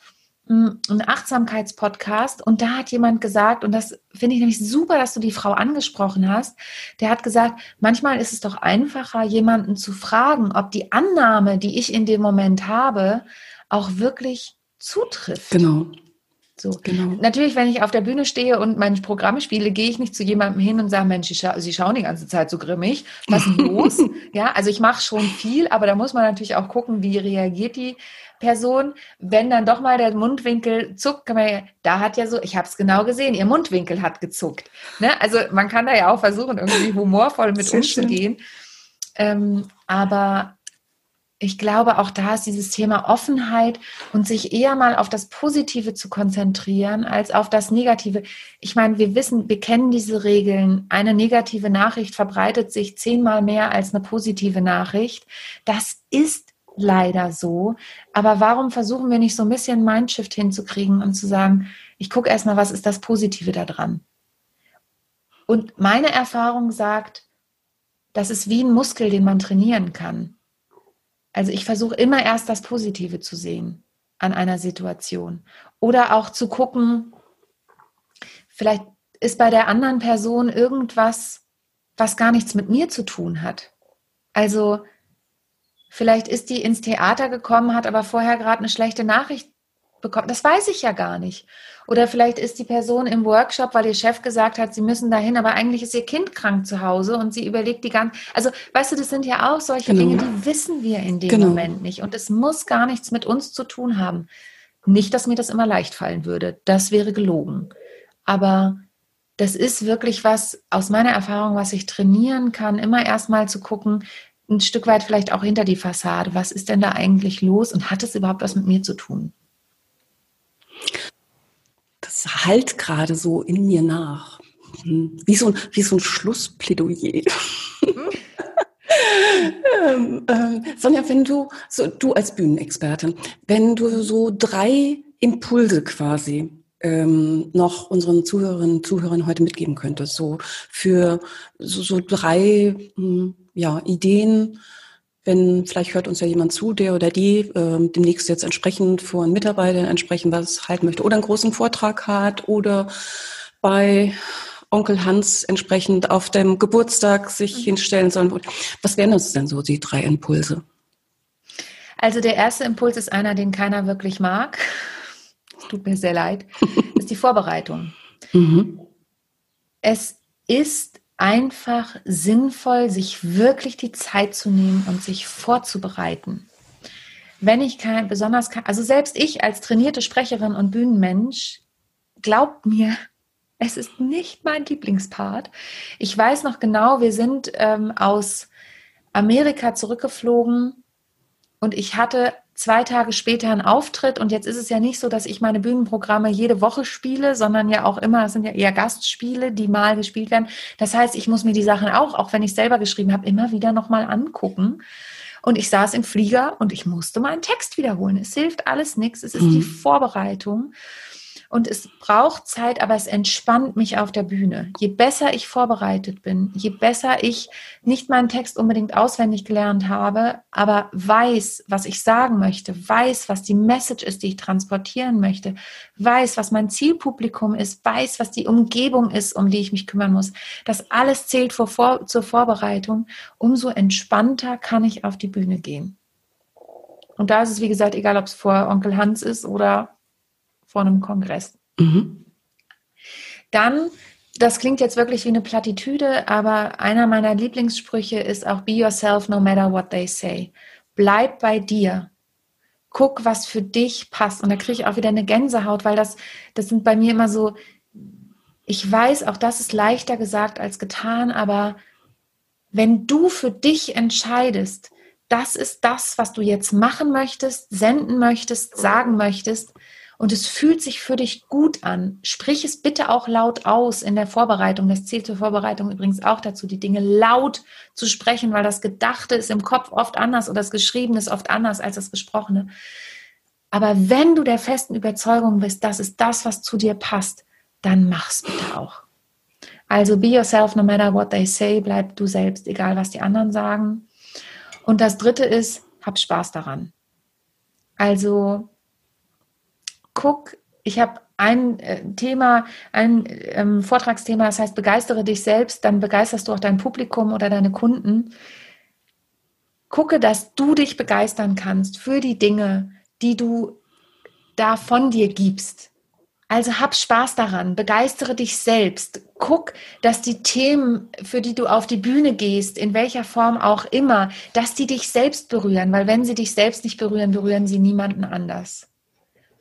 hm, einen Achtsamkeitspodcast und da hat jemand gesagt, und das finde ich nämlich super, dass du die Frau angesprochen hast, der hat gesagt, manchmal ist es doch einfacher, jemanden zu fragen, ob die Annahme, die ich in dem Moment habe, auch wirklich zutrifft. Genau. So. Genau. Natürlich, wenn ich auf der Bühne stehe und mein Programm spiele, gehe ich nicht zu jemandem hin und sage, Mensch, scha Sie schauen die ganze Zeit so grimmig. Was ist los? ja, also ich mache schon viel, aber da muss man natürlich auch gucken, wie reagiert die Person. Wenn dann doch mal der Mundwinkel zuckt, kann man ja, da hat ja so, ich habe es genau gesehen, ihr Mundwinkel hat gezuckt. Ne? Also man kann da ja auch versuchen, irgendwie humorvoll mit umzugehen. Ähm, aber ich glaube, auch da ist dieses Thema Offenheit und sich eher mal auf das Positive zu konzentrieren als auf das Negative. Ich meine, wir wissen, wir kennen diese Regeln. Eine negative Nachricht verbreitet sich zehnmal mehr als eine positive Nachricht. Das ist leider so. Aber warum versuchen wir nicht so ein bisschen Mindshift hinzukriegen und zu sagen, ich gucke erstmal, was ist das Positive daran? Und meine Erfahrung sagt, das ist wie ein Muskel, den man trainieren kann. Also ich versuche immer erst das Positive zu sehen an einer Situation. Oder auch zu gucken, vielleicht ist bei der anderen Person irgendwas, was gar nichts mit mir zu tun hat. Also vielleicht ist die ins Theater gekommen, hat aber vorher gerade eine schlechte Nachricht bekommen. Das weiß ich ja gar nicht. Oder vielleicht ist die Person im Workshop, weil ihr Chef gesagt hat, sie müssen dahin, aber eigentlich ist ihr Kind krank zu Hause und sie überlegt die ganze. Also, weißt du, das sind ja auch solche genau. Dinge, die wissen wir in dem genau. Moment nicht. Und es muss gar nichts mit uns zu tun haben. Nicht, dass mir das immer leicht fallen würde. Das wäre gelogen. Aber das ist wirklich was aus meiner Erfahrung, was ich trainieren kann, immer erstmal zu gucken, ein Stück weit vielleicht auch hinter die Fassade. Was ist denn da eigentlich los und hat es überhaupt was mit mir zu tun? Das halt gerade so in mir nach. Hm. Wie so ein, wie so ein Schlussplädoyer. ähm, ähm, Sonja, wenn du, so, du als Bühnenexpertin, wenn du so drei Impulse quasi ähm, noch unseren Zuhörerinnen und Zuhörern heute mitgeben könntest, so für so, so drei hm, ja, Ideen, wenn vielleicht hört uns ja jemand zu, der oder die äh, demnächst jetzt entsprechend vor Mitarbeitern entsprechend was halten möchte oder einen großen Vortrag hat oder bei Onkel Hans entsprechend auf dem Geburtstag sich mhm. hinstellen soll. Was wären das denn so, die drei Impulse? Also der erste Impuls ist einer, den keiner wirklich mag. Es tut mir sehr leid. ist die Vorbereitung. Mhm. Es ist einfach sinnvoll, sich wirklich die Zeit zu nehmen und sich vorzubereiten. Wenn ich kein besonders, also selbst ich als trainierte Sprecherin und Bühnenmensch, glaubt mir, es ist nicht mein Lieblingspart. Ich weiß noch genau, wir sind ähm, aus Amerika zurückgeflogen und ich hatte zwei Tage später einen Auftritt und jetzt ist es ja nicht so, dass ich meine Bühnenprogramme jede Woche spiele, sondern ja auch immer, es sind ja eher Gastspiele, die mal gespielt werden. Das heißt, ich muss mir die Sachen auch, auch wenn ich selber geschrieben habe, immer wieder nochmal angucken. Und ich saß im Flieger und ich musste meinen Text wiederholen. Es hilft alles nichts. Es ist mhm. die Vorbereitung. Und es braucht Zeit, aber es entspannt mich auf der Bühne. Je besser ich vorbereitet bin, je besser ich nicht meinen Text unbedingt auswendig gelernt habe, aber weiß, was ich sagen möchte, weiß, was die Message ist, die ich transportieren möchte, weiß, was mein Zielpublikum ist, weiß, was die Umgebung ist, um die ich mich kümmern muss. Das alles zählt vor, vor, zur Vorbereitung. Umso entspannter kann ich auf die Bühne gehen. Und da ist es, wie gesagt, egal, ob es vor Onkel Hans ist oder vor einem Kongress. Mhm. Dann, das klingt jetzt wirklich wie eine Plattitüde, aber einer meiner Lieblingssprüche ist auch Be yourself no matter what they say. Bleib bei dir. Guck, was für dich passt. Und da kriege ich auch wieder eine Gänsehaut, weil das, das sind bei mir immer so, ich weiß, auch das ist leichter gesagt als getan, aber wenn du für dich entscheidest, das ist das, was du jetzt machen möchtest, senden möchtest, sagen möchtest, und es fühlt sich für dich gut an. Sprich es bitte auch laut aus in der Vorbereitung. Das zählt zur Vorbereitung übrigens auch dazu, die Dinge laut zu sprechen, weil das Gedachte ist im Kopf oft anders oder das Geschriebene ist oft anders als das Gesprochene. Aber wenn du der festen Überzeugung bist, das ist das, was zu dir passt, dann mach's bitte auch. Also be yourself no matter what they say, bleib du selbst, egal was die anderen sagen. Und das dritte ist, hab Spaß daran. Also guck, ich habe ein äh, Thema, ein ähm, Vortragsthema, das heißt, begeistere dich selbst, dann begeisterst du auch dein Publikum oder deine Kunden. Gucke, dass du dich begeistern kannst für die Dinge, die du da von dir gibst. Also hab Spaß daran, begeistere dich selbst. Guck, dass die Themen, für die du auf die Bühne gehst, in welcher Form auch immer, dass die dich selbst berühren, weil wenn sie dich selbst nicht berühren, berühren sie niemanden anders.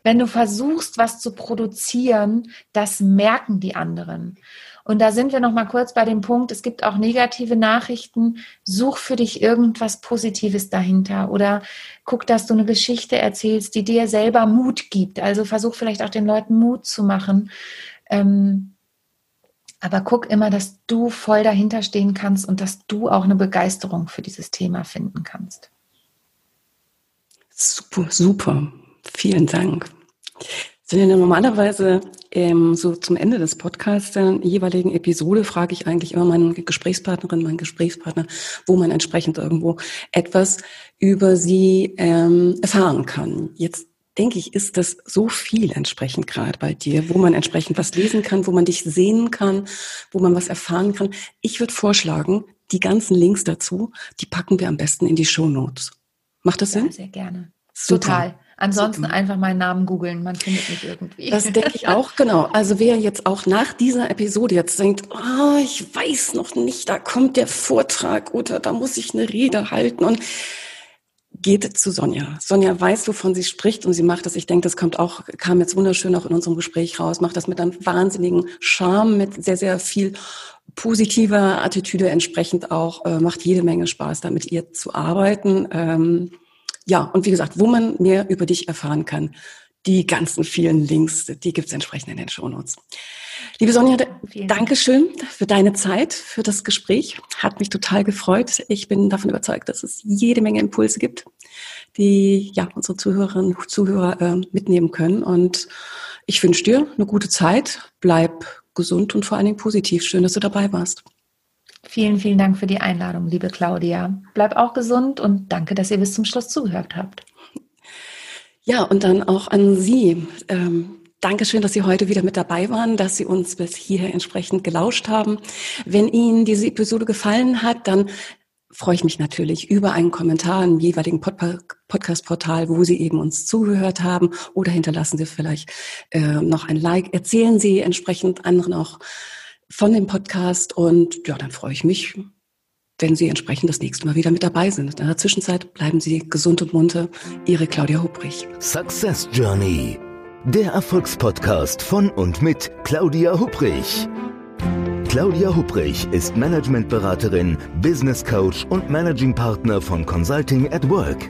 Wenn du versuchst, was zu produzieren, das merken die anderen. Und da sind wir noch mal kurz bei dem Punkt, es gibt auch negative Nachrichten. Such für dich irgendwas Positives dahinter oder guck, dass du eine Geschichte erzählst, die dir selber Mut gibt. Also versuch vielleicht auch den Leuten Mut zu machen. Ähm, aber guck immer, dass du voll dahinter stehen kannst und dass du auch eine Begeisterung für dieses Thema finden kannst. Super, super. Vielen Dank. Sind ja normalerweise ähm, so zum Ende des Podcasts der jeweiligen Episode frage ich eigentlich immer meine Gesprächspartnerin, meinen Gesprächspartner, wo man entsprechend irgendwo etwas über sie ähm, erfahren kann. Jetzt denke ich, ist das so viel entsprechend gerade bei dir, wo man entsprechend was lesen kann, wo man dich sehen kann, wo man was erfahren kann. Ich würde vorschlagen, die ganzen Links dazu, die packen wir am besten in die Show Notes. Macht das Sinn? Ja, sehr gerne. Super. Total. Ansonsten einfach meinen Namen googeln, man findet mich irgendwie. Das denke ich auch, genau. Also wer jetzt auch nach dieser Episode jetzt denkt, oh, ich weiß noch nicht, da kommt der Vortrag oder da muss ich eine Rede halten und geht zu Sonja. Sonja weiß, wovon sie spricht und sie macht das. Ich denke, das kommt auch, kam jetzt wunderschön auch in unserem Gespräch raus, macht das mit einem wahnsinnigen Charme, mit sehr, sehr viel positiver Attitüde entsprechend auch, äh, macht jede Menge Spaß, da mit ihr zu arbeiten. Ähm, ja, und wie gesagt, wo man mehr über dich erfahren kann, die ganzen vielen Links, die gibt's entsprechend in den Shownotes. Liebe Sonja, danke schön für deine Zeit, für das Gespräch. Hat mich total gefreut. Ich bin davon überzeugt, dass es jede Menge Impulse gibt, die ja unsere Zuhörerinnen und Zuhörer äh, mitnehmen können. Und ich wünsche dir eine gute Zeit. Bleib gesund und vor allen Dingen positiv. Schön, dass du dabei warst. Vielen, vielen Dank für die Einladung, liebe Claudia. Bleib auch gesund und danke, dass ihr bis zum Schluss zugehört habt. Ja, und dann auch an Sie. Ähm, Dankeschön, dass Sie heute wieder mit dabei waren, dass Sie uns bis hierher entsprechend gelauscht haben. Wenn Ihnen diese Episode gefallen hat, dann freue ich mich natürlich über einen Kommentar im jeweiligen Pod Podcast-Portal, wo Sie eben uns zugehört haben oder hinterlassen Sie vielleicht äh, noch ein Like. Erzählen Sie entsprechend anderen auch von dem Podcast und ja, dann freue ich mich, wenn Sie entsprechend das nächste Mal wieder mit dabei sind. In der Zwischenzeit bleiben Sie gesund und munter. Ihre Claudia Hubrich. Success Journey. Der Erfolgspodcast von und mit Claudia Hubrich. Claudia Hubrich ist Managementberaterin, Business Coach und Managing Partner von Consulting at Work.